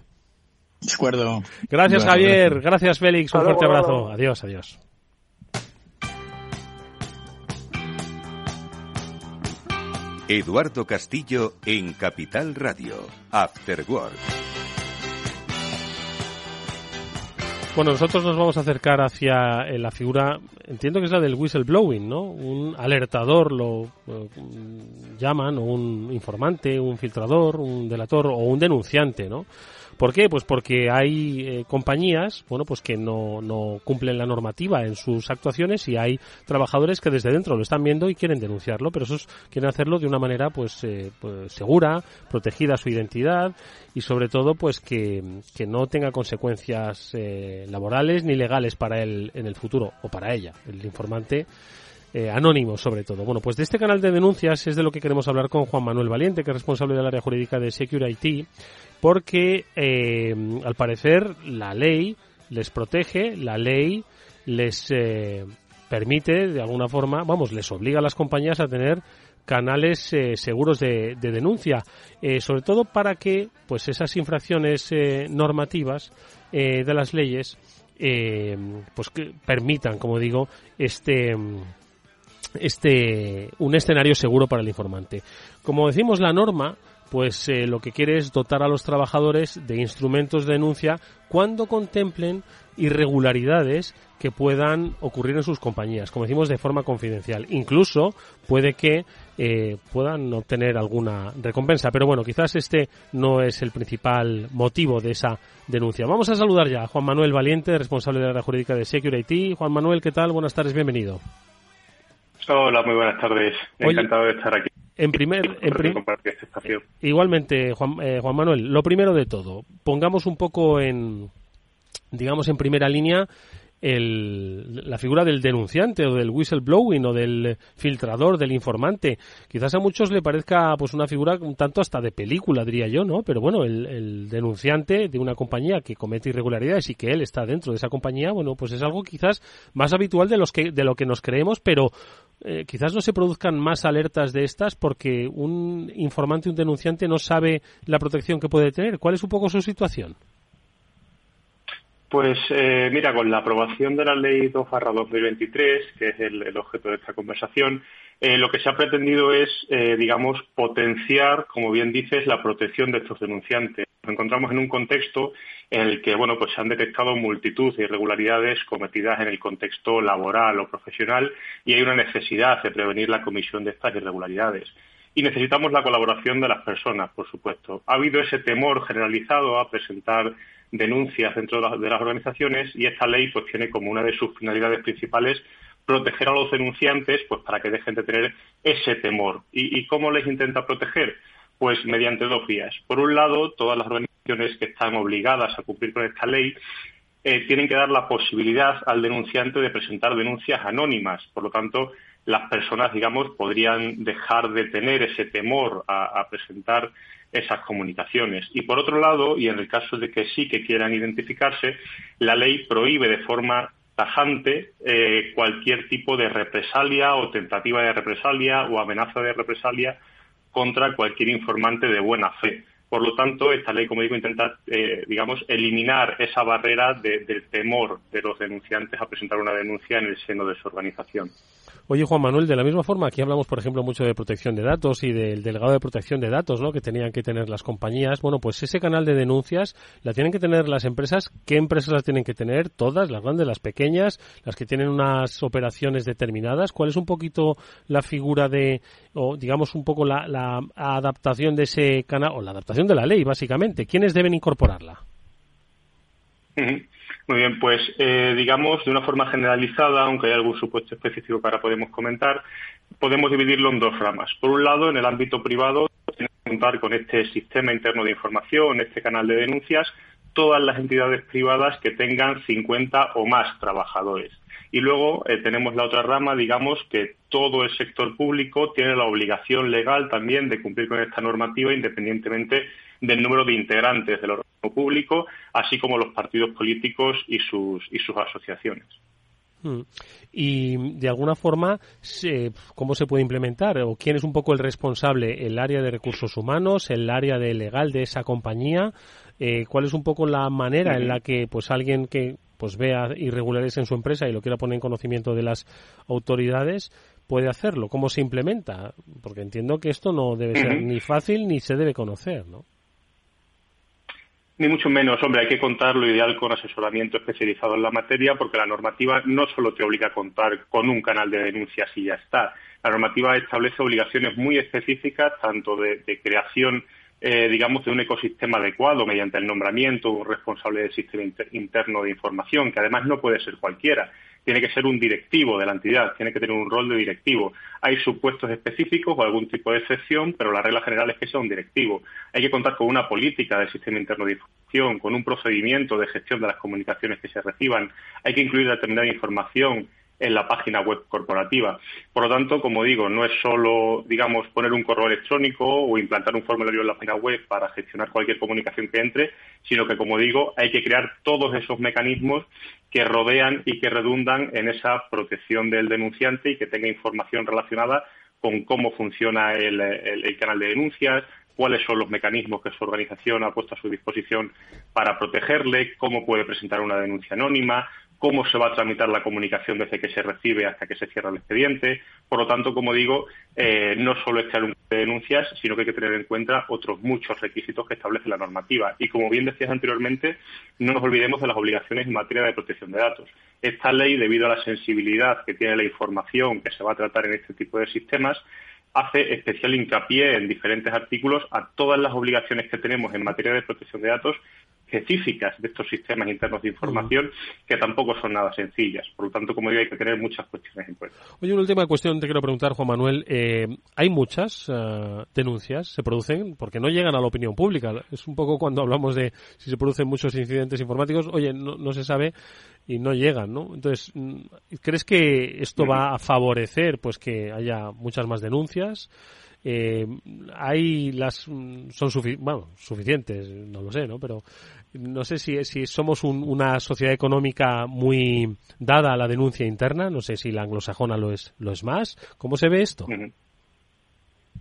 De acuerdo. Gracias, Bueno, Javier. gracias. Gracias, Félix. Un fuerte abrazo. Adiós, adiós. Eduardo Castillo en Capital Radio, After Work. Bueno, nosotros nos vamos a acercar hacia eh, la figura, entiendo que es la del whistleblowing, ¿no? Un alertador lo eh, llaman, o un informante, un filtrador, un delator o un denunciante, ¿no? ¿Por qué? Pues porque hay eh, compañías, bueno, pues que no, no cumplen la normativa en sus actuaciones y hay trabajadores que desde dentro lo están viendo y quieren denunciarlo, pero esos quieren hacerlo de una manera pues, eh, pues segura, protegida su identidad y sobre todo pues que, que no tenga consecuencias eh, laborales ni legales para él en el futuro o para ella, el informante eh, anónimo sobre todo. Bueno, pues de este canal de denuncias es de lo que queremos hablar con Juan Manuel Valiente, que es responsable del área jurídica de Secure IT, porque eh, al parecer la ley les protege, la ley les eh, permite de alguna forma, vamos, les obliga a las compañías a tener canales eh, seguros de, de denuncia, eh, sobre todo para que pues esas infracciones eh, normativas de las leyes pues que permitan, como digo, este este un escenario seguro para el informante. Como decimos, la norma pues eh, lo que quiere es dotar a los trabajadores de instrumentos de denuncia cuando contemplen irregularidades que puedan ocurrir en sus compañías, como decimos, de forma confidencial. Incluso puede que eh, puedan obtener alguna recompensa, pero bueno, quizás este no es el principal motivo de esa denuncia. Vamos a saludar ya a Juan Manuel Valiente, responsable de la jurídica de Security. Juan Manuel, ¿qué tal? Buenas tardes, bienvenido. Hola, muy buenas tardes. Encantado de estar aquí. En primer, en este igualmente, Juan, eh, Juan Manuel, lo primero de todo, pongamos un poco en, digamos, en primera línea el, la figura del denunciante o del whistleblowing o del filtrador, del informante. Quizás a muchos le parezca pues una figura un tanto hasta de película, diría yo, ¿no? Pero bueno, el, el, denunciante de una compañía que comete irregularidades y que él está dentro de esa compañía, bueno, pues es algo quizás más habitual de los que de lo que nos creemos, pero eh, quizás no se produzcan más alertas de estas porque un informante, un denunciante no sabe la protección que puede tener. ¿Cuál es un poco su situación? Pues eh, mira, con la aprobación de la ley 2-2023, que es el, objeto de esta conversación, eh, lo que se ha pretendido es, eh, digamos, potenciar, como bien dices, la protección de estos denunciantes. Nos encontramos en un contexto en el que, bueno, pues se han detectado multitud de irregularidades cometidas en el contexto laboral o profesional y hay una necesidad de prevenir la comisión de estas irregularidades. Y necesitamos la colaboración de las personas, por supuesto. Ha habido ese temor generalizado a presentar denuncias dentro de las organizaciones y esta ley pues tiene como una de sus finalidades principales proteger a los denunciantes pues para que dejen de tener ese temor. ¿Y, cómo les intenta proteger? Pues mediante dos vías. Por un lado, todas las organizaciones que están obligadas a cumplir con esta ley eh, tienen que dar la posibilidad al denunciante de presentar denuncias anónimas. Por lo tanto, las personas, digamos, podrían dejar de tener ese temor a presentar esas comunicaciones. Y por otro lado, y en el caso de que sí que quieran identificarse, la ley prohíbe de forma tajante eh, cualquier tipo de represalia o tentativa de represalia o amenaza de represalia contra cualquier informante de buena fe. Por lo tanto, esta ley, como digo, intenta, eh, digamos, eliminar esa barrera del temor de los denunciantes a presentar una denuncia en el seno de su organización. Oye, Juan Manuel, de la misma forma, aquí hablamos, por ejemplo, mucho de protección de datos y del delegado de protección de datos, ¿no? Que tenían que tener las compañías. Bueno, pues ese canal de denuncias la tienen que tener las empresas. ¿Qué empresas las tienen que tener? Todas, las grandes, las pequeñas, las que tienen unas operaciones determinadas. ¿Cuál es un poquito la figura de, o digamos un poco la, la adaptación de ese canal, o la adaptación de la ley, básicamente? ¿Quiénes deben incorporarla? Muy bien, pues eh, digamos de una forma generalizada, aunque hay algún supuesto específico que ahora podemos comentar, podemos dividirlo en dos ramas. Por un lado, en el ámbito privado, tienen que contar con este sistema interno de información, este canal de denuncias, todas las entidades privadas que tengan 50 o más trabajadores. Y luego eh, tenemos la otra rama, digamos, que todo el sector público tiene la obligación legal también de cumplir con esta normativa independientemente del número de integrantes del organismo público, así como los partidos políticos y sus, y sus asociaciones. Hmm. Y de alguna forma, ¿cómo se puede implementar? ¿O quién es un poco el responsable? ¿El área de recursos humanos? ¿El área de legal de esa compañía? Eh, ¿Cuál es un poco la manera en la que pues alguien que pues vea irregularidades en su empresa y lo quiera poner en conocimiento de las autoridades puede hacerlo? ¿Cómo se implementa? Porque entiendo que esto no debe ser ni fácil ni se debe conocer, ¿no? Ni mucho menos, hombre, hay que contar lo ideal con asesoramiento especializado en la materia porque la normativa no solo te obliga a contar con un canal de denuncias y ya está. La normativa establece obligaciones muy específicas, tanto de, creación eh, digamos, de un ecosistema adecuado mediante el nombramiento de un responsable del sistema interno de información, que además no puede ser cualquiera. Tiene que ser un directivo de la entidad, tiene que tener un rol de directivo. Hay supuestos específicos o algún tipo de excepción, pero la regla general es que sea un directivo. Hay que contar con una política del sistema interno de información, con un procedimiento de gestión de las comunicaciones que se reciban. Hay que incluir determinada información en la página web corporativa. Por lo tanto, como digo, no es solo, digamos, poner un correo electrónico o implantar un formulario en la página web para gestionar cualquier comunicación que entre, sino que, como digo, hay que crear todos esos mecanismos que rodean y que redundan en esa protección del denunciante y que tenga información relacionada con cómo funciona el, canal de denuncias, cuáles son los mecanismos que su organización ha puesto a su disposición para protegerle, cómo puede presentar una denuncia anónima, cómo se va a tramitar la comunicación desde que se recibe hasta que se cierra el expediente. Por lo tanto, como digo, eh, no solo es crear un de denuncias, sino que hay que tener en cuenta otros muchos requisitos que establece la normativa. Y como bien decías anteriormente, no nos olvidemos de las obligaciones en materia de protección de datos. Esta ley, debido a la sensibilidad que tiene la información que se va a tratar en este tipo de sistemas, hace especial hincapié en diferentes artículos a todas las obligaciones que tenemos en materia de protección de datos específicas de estos sistemas internos de información que tampoco son nada sencillas. Por lo tanto, como digo, hay que tener muchas cuestiones en cuenta. Oye, una última cuestión te quiero preguntar, Juan Manuel. Eh, ¿Hay muchas uh, denuncias? ¿Se producen? Porque no llegan a la opinión pública. Es un poco cuando hablamos de si se producen muchos incidentes informáticos. Oye, no, no se sabe y no llegan, ¿no? Entonces, mm, ¿crees que esto va a favorecer pues que haya muchas más denuncias? Eh, hay las son bueno, suficientes, no lo sé, ¿no? Pero no sé si, si somos una sociedad económica muy dada a la denuncia interna, no sé si la anglosajona lo es, lo es más. ¿Cómo se ve esto?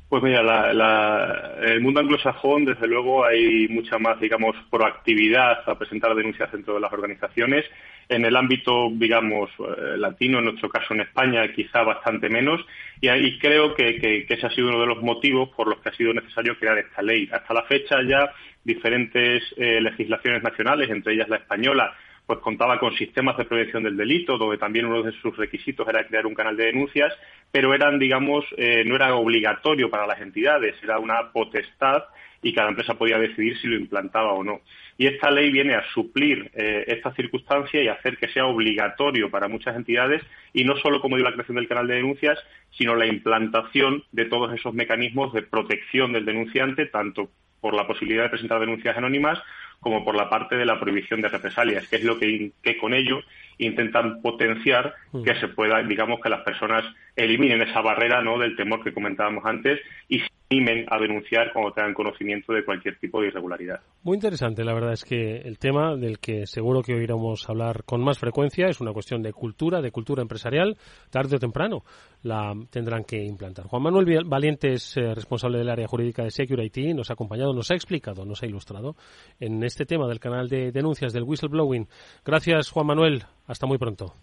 Pues mira, la, el mundo anglosajón, desde luego, hay mucha más, digamos, proactividad a presentar denuncias dentro de las organizaciones. En el ámbito, digamos, eh, latino, en nuestro caso en España, quizá bastante menos. Y ahí creo que, que, ese ha sido uno de los motivos por los que ha sido necesario crear esta ley. Hasta la fecha ya diferentes eh, legislaciones nacionales, entre ellas la española, pues contaba con sistemas de prevención del delito, donde también uno de sus requisitos era crear un canal de denuncias, pero eran, digamos, eh, no era obligatorio para las entidades, era una potestad y cada empresa podía decidir si lo implantaba o no. Y esta ley viene a suplir eh, esta circunstancia y hacer que sea obligatorio para muchas entidades y no solo, como digo, la creación del canal de denuncias, sino la implantación de todos esos mecanismos de protección del denunciante, tanto por la posibilidad de presentar denuncias anónimas como por la parte de la prohibición de represalias, que es lo que, que con ello intentan potenciar mm. que se pueda, digamos, que las personas eliminen esa barrera ¿no? del temor que comentábamos antes y se animen a denunciar cuando tengan conocimiento de cualquier tipo de irregularidad. Muy interesante, la verdad es que el tema del que seguro que oiremos hablar con más frecuencia es una cuestión de cultura, de cultura empresarial, tarde o temprano la tendrán que implantar. Juan Manuel Valiente es eh, responsable del área jurídica de Security, nos ha acompañado, nos ha explicado, nos ha ilustrado en este tema del canal de denuncias del whistleblowing. Gracias, Juan Manuel. Hasta muy pronto.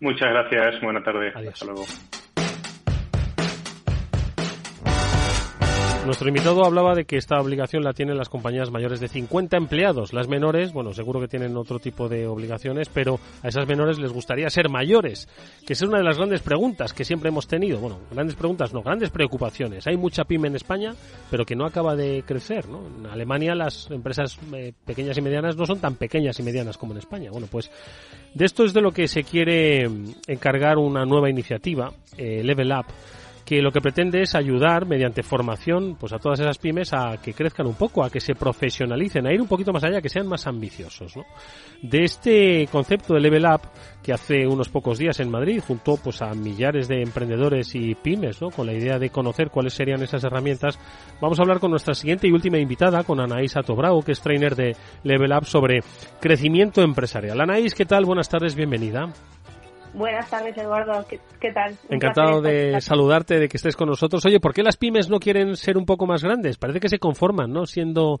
Muchas gracias. Buena tarde. Hasta luego. Nuestro invitado hablaba de que esta obligación la tienen las compañías mayores de 50 empleados. Las menores, bueno, seguro que tienen otro tipo de obligaciones, pero a esas menores les gustaría ser mayores, que es una de las grandes preguntas que siempre hemos tenido. Bueno, grandes preguntas, no, grandes preocupaciones. Hay mucha pyme en España, pero que no acaba de crecer, ¿no? En Alemania las empresas eh, pequeñas y medianas no son tan pequeñas y medianas como en España. Bueno, pues de esto es de lo que se quiere encargar una nueva iniciativa, eh, Level Up que lo que pretende es ayudar mediante formación pues a todas esas pymes a que crezcan un poco, a que se profesionalicen, a ir un poquito más allá, que sean más ambiciosos. ¿no? De este concepto de Level Up, que hace unos pocos días en Madrid juntó pues a millares de emprendedores y pymes, ¿no? con la idea de conocer cuáles serían esas herramientas, vamos a hablar con nuestra siguiente y última invitada, con Anaís Atobrao, que es trainer de Level Up sobre crecimiento empresarial. Anaís, ¿qué tal? Buenas tardes, bienvenida. Buenas tardes, Eduardo. ¿Qué, tal? Encantado de saludarte, de que estés con nosotros. Oye, ¿por qué las pymes no quieren ser un poco más grandes? Parece que se conforman, ¿no? Siendo,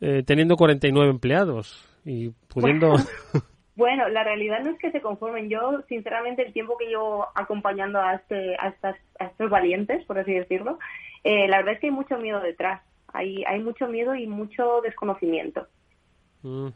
eh, teniendo 49 empleados y pudiendo... (laughs) Bueno, la realidad no es que se conformen. Yo, sinceramente, el tiempo que llevo acompañando a, este, a, estas, a estos valientes, por así decirlo, eh, la verdad es que hay mucho miedo detrás. Hay, hay mucho miedo y mucho desconocimiento. Mm.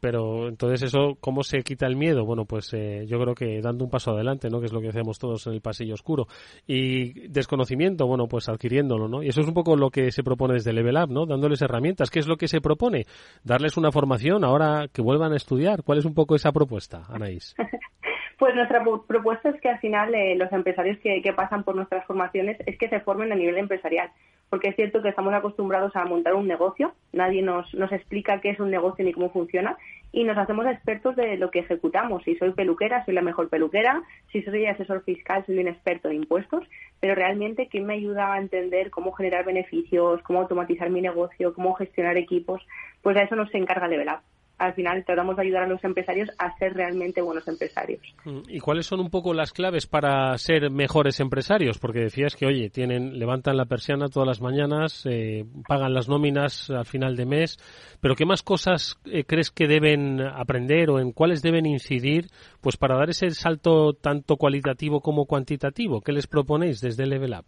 Pero entonces eso, ¿cómo se quita el miedo? Bueno, pues eh, yo creo que dando un paso adelante, ¿no? Que es lo que hacemos todos en el pasillo oscuro. Y desconocimiento, bueno, pues adquiriéndolo, ¿no? Y eso es un poco lo que se propone desde Level Up, ¿no? Dándoles herramientas. ¿Qué es lo que se propone? Darles una formación ahora que vuelvan a estudiar. ¿Cuál es un poco esa propuesta, Anaís? (laughs) Pues nuestra propuesta es que al final eh, los empresarios que, pasan por nuestras formaciones es que se formen a nivel empresarial, porque es cierto que estamos acostumbrados a montar un negocio, nadie nos, nos explica qué es un negocio ni cómo funciona y nos hacemos expertos de lo que ejecutamos. Si soy peluquera, soy la mejor peluquera, si soy asesor fiscal, soy un experto en impuestos, pero realmente ¿quién me ayuda a entender cómo generar beneficios, cómo automatizar mi negocio, cómo gestionar equipos? Pues a eso nos encarga Level Up al final tratamos de ayudar a los empresarios a ser realmente buenos empresarios. Mm, ¿Y cuáles son un poco las claves para ser mejores empresarios? Porque decías que, oye, tienen, levantan la persiana todas las mañanas, eh, pagan las nóminas al final de mes, pero ¿qué más cosas eh, crees que deben aprender o en cuáles deben incidir pues para dar ese salto tanto cualitativo como cuantitativo? ¿Qué les proponéis desde Level Up?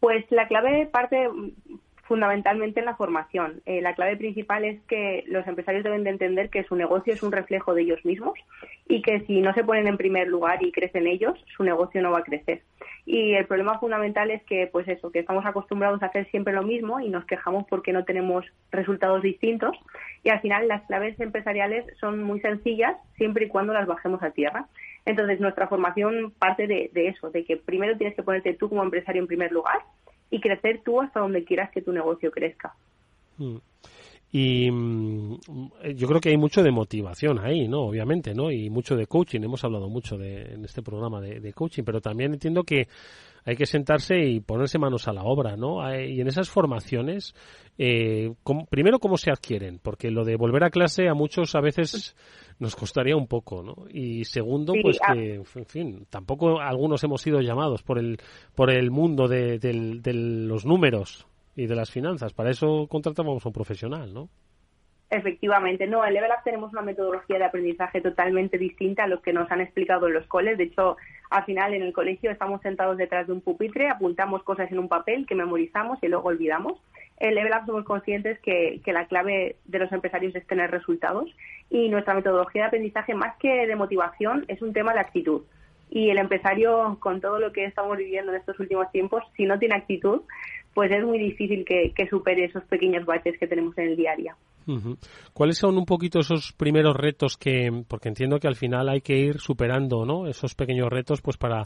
Pues la clave parte fundamentalmente en la formación. Eh, la clave principal es que los empresarios deben de entender que su negocio es un reflejo de ellos mismos y que si no se ponen en primer lugar y crecen ellos, su negocio no va a crecer. Y el problema fundamental es que, pues eso, que estamos acostumbrados a hacer siempre lo mismo y nos quejamos porque no tenemos resultados distintos. Y al final las claves empresariales son muy sencillas siempre y cuando las bajemos a tierra. Entonces nuestra formación parte de, de eso, de que primero tienes que ponerte tú como empresario en primer lugar y crecer tú hasta donde quieras que tu negocio crezca. Mm. Y mm, yo creo que hay mucho de motivación ahí, ¿no? Obviamente, ¿no? Y mucho de coaching. Hemos hablado mucho de, en este programa de, coaching, pero también entiendo que hay que sentarse y ponerse manos a la obra, ¿no? Y en esas formaciones, eh, primero, ¿cómo se adquieren? Porque lo de volver a clase a muchos a veces nos costaría un poco, ¿no? Y segundo, pues que, en fin, tampoco algunos hemos sido llamados por el, por el mundo de, los números y de las finanzas. Para eso contratamos a un profesional, ¿no? Efectivamente, no, en Level Up tenemos una metodología de aprendizaje totalmente distinta a lo que nos han explicado en los coles. De hecho, al final en el colegio estamos sentados detrás de un pupitre, apuntamos cosas en un papel que memorizamos y luego olvidamos en Level Up somos conscientes que, la clave de los empresarios es tener resultados y nuestra metodología de aprendizaje, más que de motivación, es un tema de actitud. Y el empresario, con todo lo que estamos viviendo en estos últimos tiempos, si no tiene actitud, pues es muy difícil que, supere esos pequeños baches que tenemos en el día a día. ¿Cuáles son un poquito esos primeros retos que, porque entiendo que al final hay que ir superando, ¿no? Esos pequeños retos, pues para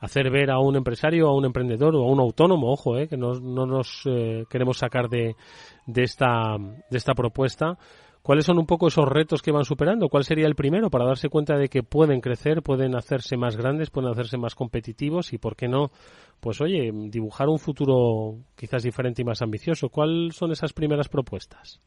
hacer ver a un empresario, a un emprendedor o a un autónomo, ojo, ¿eh? que no, no nos eh, queremos sacar de, de, esta, de esta propuesta. ¿Cuáles son un poco esos retos que van superando? ¿Cuál sería el primero para darse cuenta de que pueden crecer, pueden hacerse más grandes, pueden hacerse más competitivos y, por qué no, pues oye, dibujar un futuro quizás diferente y más ambicioso? ¿Cuáles son esas primeras propuestas?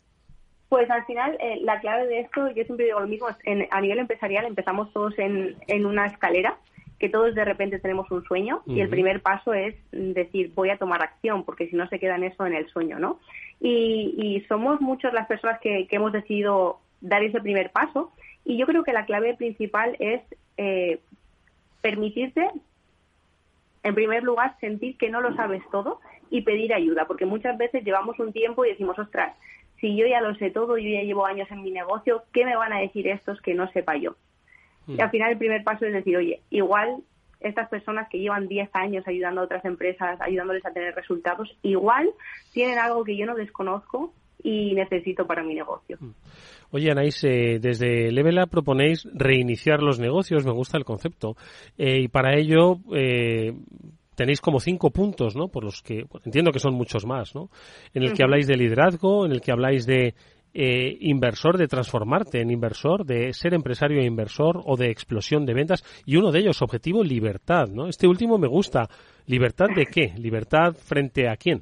Pues al final, eh, la clave de esto, yo siempre digo lo mismo, a nivel empresarial empezamos todos en, en, una escalera, que todos de repente tenemos un sueño y el primer paso es decir, voy a tomar acción, porque si no se queda en eso, en el sueño, ¿no? Y, somos muchas las personas que, hemos decidido dar ese primer paso y yo creo que la clave principal es eh, permitirte, en primer lugar, sentir que no lo sabes todo y pedir ayuda, porque muchas veces llevamos un tiempo y decimos, ostras, si yo ya lo sé todo, yo ya llevo años en mi negocio, ¿qué me van a decir estos que no sepa yo? Y al mm. final el primer paso es decir, oye, igual estas personas que llevan 10 años ayudando a otras empresas, ayudándoles a tener resultados, igual tienen algo que yo no desconozco y necesito para mi negocio. Mm. Oye, Anaís, eh, desde Levela proponéis reiniciar los negocios, me gusta el concepto, eh, y para ello eh, tenéis como cinco puntos, ¿no? Por los que entiendo que son muchos más, ¿no? En el que habláis de liderazgo, en el que habláis de eh, inversor, de transformarte en inversor, de ser empresario e inversor o de explosión de ventas y uno de ellos, objetivo, libertad, ¿no? Este último me gusta. ¿Libertad de qué? ¿Libertad frente a quién?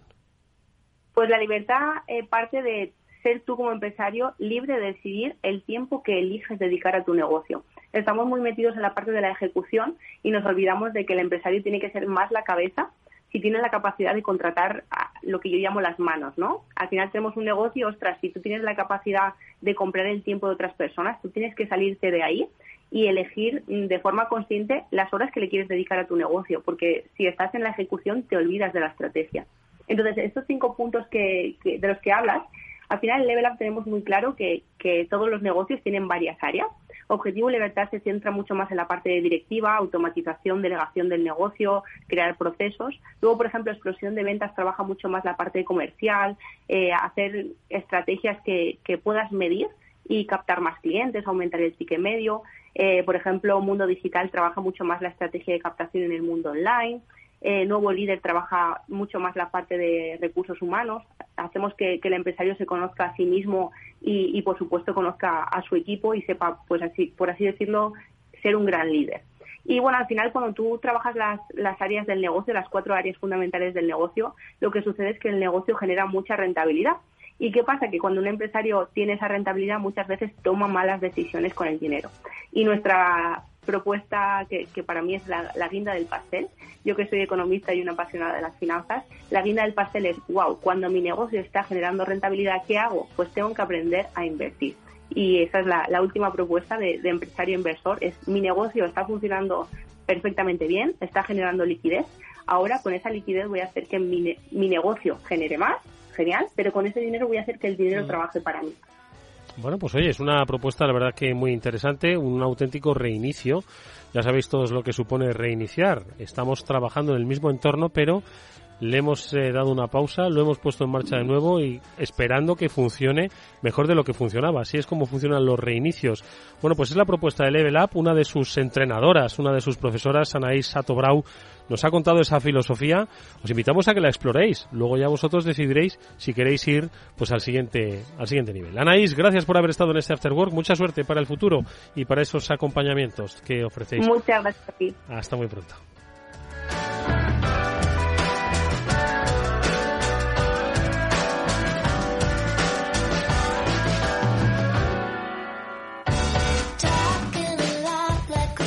Pues la libertad eh, parte de ser tú como empresario libre de decidir el tiempo que eliges dedicar a tu negocio estamos muy metidos en la parte de la ejecución y nos olvidamos de que el empresario tiene que ser más la cabeza si tiene la capacidad de contratar lo que yo llamo las manos, ¿no? Al final tenemos un negocio, ostras, si tú tienes la capacidad de comprar el tiempo de otras personas, tú tienes que salirte de ahí y elegir mm, de forma consciente las horas que le quieres dedicar a tu negocio, porque si estás en la ejecución te olvidas de la estrategia. Entonces, estos cinco puntos que, de los que hablas, Al final, en Level Up tenemos muy claro que, todos los negocios tienen varias áreas. Objetivo Libertad se centra mucho más en la parte de directiva, automatización, delegación del negocio, crear procesos. Luego, por ejemplo, Explosión de Ventas trabaja mucho más la parte comercial, eh, hacer estrategias que, que puedas medir y captar más clientes, aumentar el ticket medio. Eh, por ejemplo, Mundo Digital trabaja mucho más la estrategia de captación en el mundo online. Eh, Nuevo Líder trabaja mucho más la parte de recursos humanos. Hacemos que, el empresario se conozca a sí mismo y, por supuesto, conozca a su equipo y sepa, pues así, por así decirlo, ser un gran líder. Y bueno, al final, cuando tú trabajas las, las áreas del negocio, las cuatro áreas fundamentales del negocio, lo que sucede es que el negocio genera mucha rentabilidad. ¿Y qué pasa? Que cuando un empresario tiene esa rentabilidad, muchas veces toma malas decisiones con el dinero. Y nuestra propuesta, que, para mí es la, guinda del pastel, yo que soy economista y una apasionada de las finanzas, la guinda del pastel es, wow, cuando mi negocio está generando rentabilidad, ¿qué hago? Pues tengo que aprender a invertir. Y esa es la, última propuesta de, empresario inversor, es mi negocio está funcionando perfectamente bien, está generando liquidez, ahora con esa liquidez voy a hacer que mi, mi negocio genere más genial, pero con ese dinero voy a hacer que el dinero mm. trabaje para mí. Bueno, pues oye, es una propuesta, la verdad que muy interesante, un auténtico reinicio. Ya sabéis todos lo que supone reiniciar. Estamos trabajando en el mismo entorno, pero le hemos eh, dado una pausa, lo hemos puesto en marcha de nuevo y esperando que funcione mejor de lo que funcionaba. Así es como funcionan los reinicios. Bueno, pues es la propuesta de Level Up. Una de sus entrenadoras, una de sus profesoras, Anaís Satobrau, nos ha contado esa filosofía. Os invitamos a que la exploréis. Luego ya vosotros decidiréis si queréis ir pues al siguiente al siguiente nivel. Anaís, gracias por haber estado en este After Work. Mucha suerte para el futuro y para esos acompañamientos que ofrecéis. Muchas gracias a ti. Hasta muy pronto.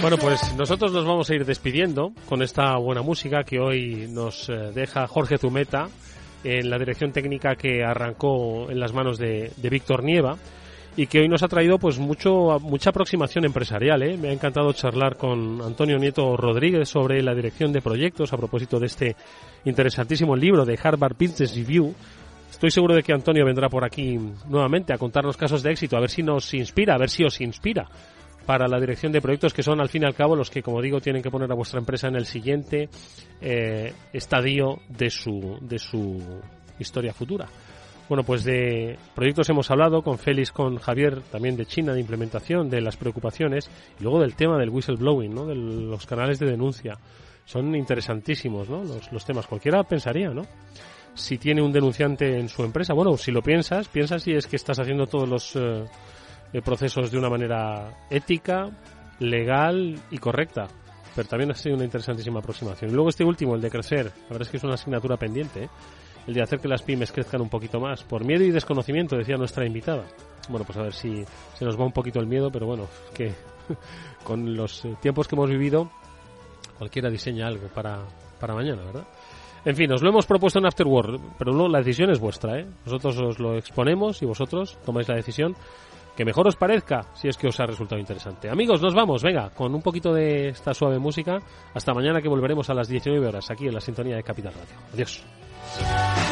Bueno, pues nosotros nos vamos a ir despidiendo con esta buena música que hoy nos eh, deja Jorge Zumeta en la dirección técnica que arrancó en las manos de, Víctor Nieva y que hoy nos ha traído pues mucho mucha aproximación empresarial. ¿eh? Me ha encantado charlar con Antonio Nieto Rodríguez sobre la dirección de proyectos a propósito de este interesantísimo libro de Harvard Business Review. Estoy seguro de que Antonio vendrá por aquí nuevamente a contarnos casos de éxito, a ver si nos inspira, a ver si os inspira para la dirección de proyectos que son al fin y al cabo los que, como digo, tienen que poner a vuestra empresa en el siguiente eh, estadio de su, de su historia futura. Bueno, pues de proyectos hemos hablado con Félix, con Javier, también de China, de implementación, de las preocupaciones, y luego del tema del whistleblowing, ¿no? de los canales de denuncia. Son interesantísimos ¿no? los, los temas. Cualquiera pensaría, ¿no? Si tiene un denunciante en su empresa. Bueno, si lo piensas, piensas si es que estás haciendo todos los... Eh, procesos de una manera ética, legal y correcta. Pero también ha sido una interesantísima aproximación. Y luego este último, el de crecer, la verdad es que es una asignatura pendiente, ¿eh? el de hacer que las pymes crezcan un poquito más, por miedo y desconocimiento, decía nuestra invitada. Bueno, pues a ver si se nos va un poquito el miedo, pero bueno, que (laughs) con los tiempos que hemos vivido, cualquiera diseña algo para, para mañana, ¿verdad? En fin, os lo hemos propuesto en Afterword, pero luego la decisión es vuestra, ¿eh? Nosotros os lo exponemos y vosotros tomáis la decisión que mejor os parezca si es que os ha resultado interesante. Amigos, nos vamos, venga, con un poquito de esta suave música. Hasta mañana que volveremos a las 19 horas aquí en la sintonía de Capital Radio. Adiós.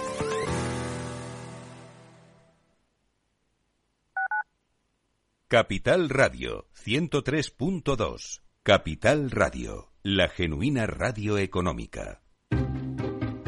Capital Radio 103.2. Capital Radio, la genuina radio económica.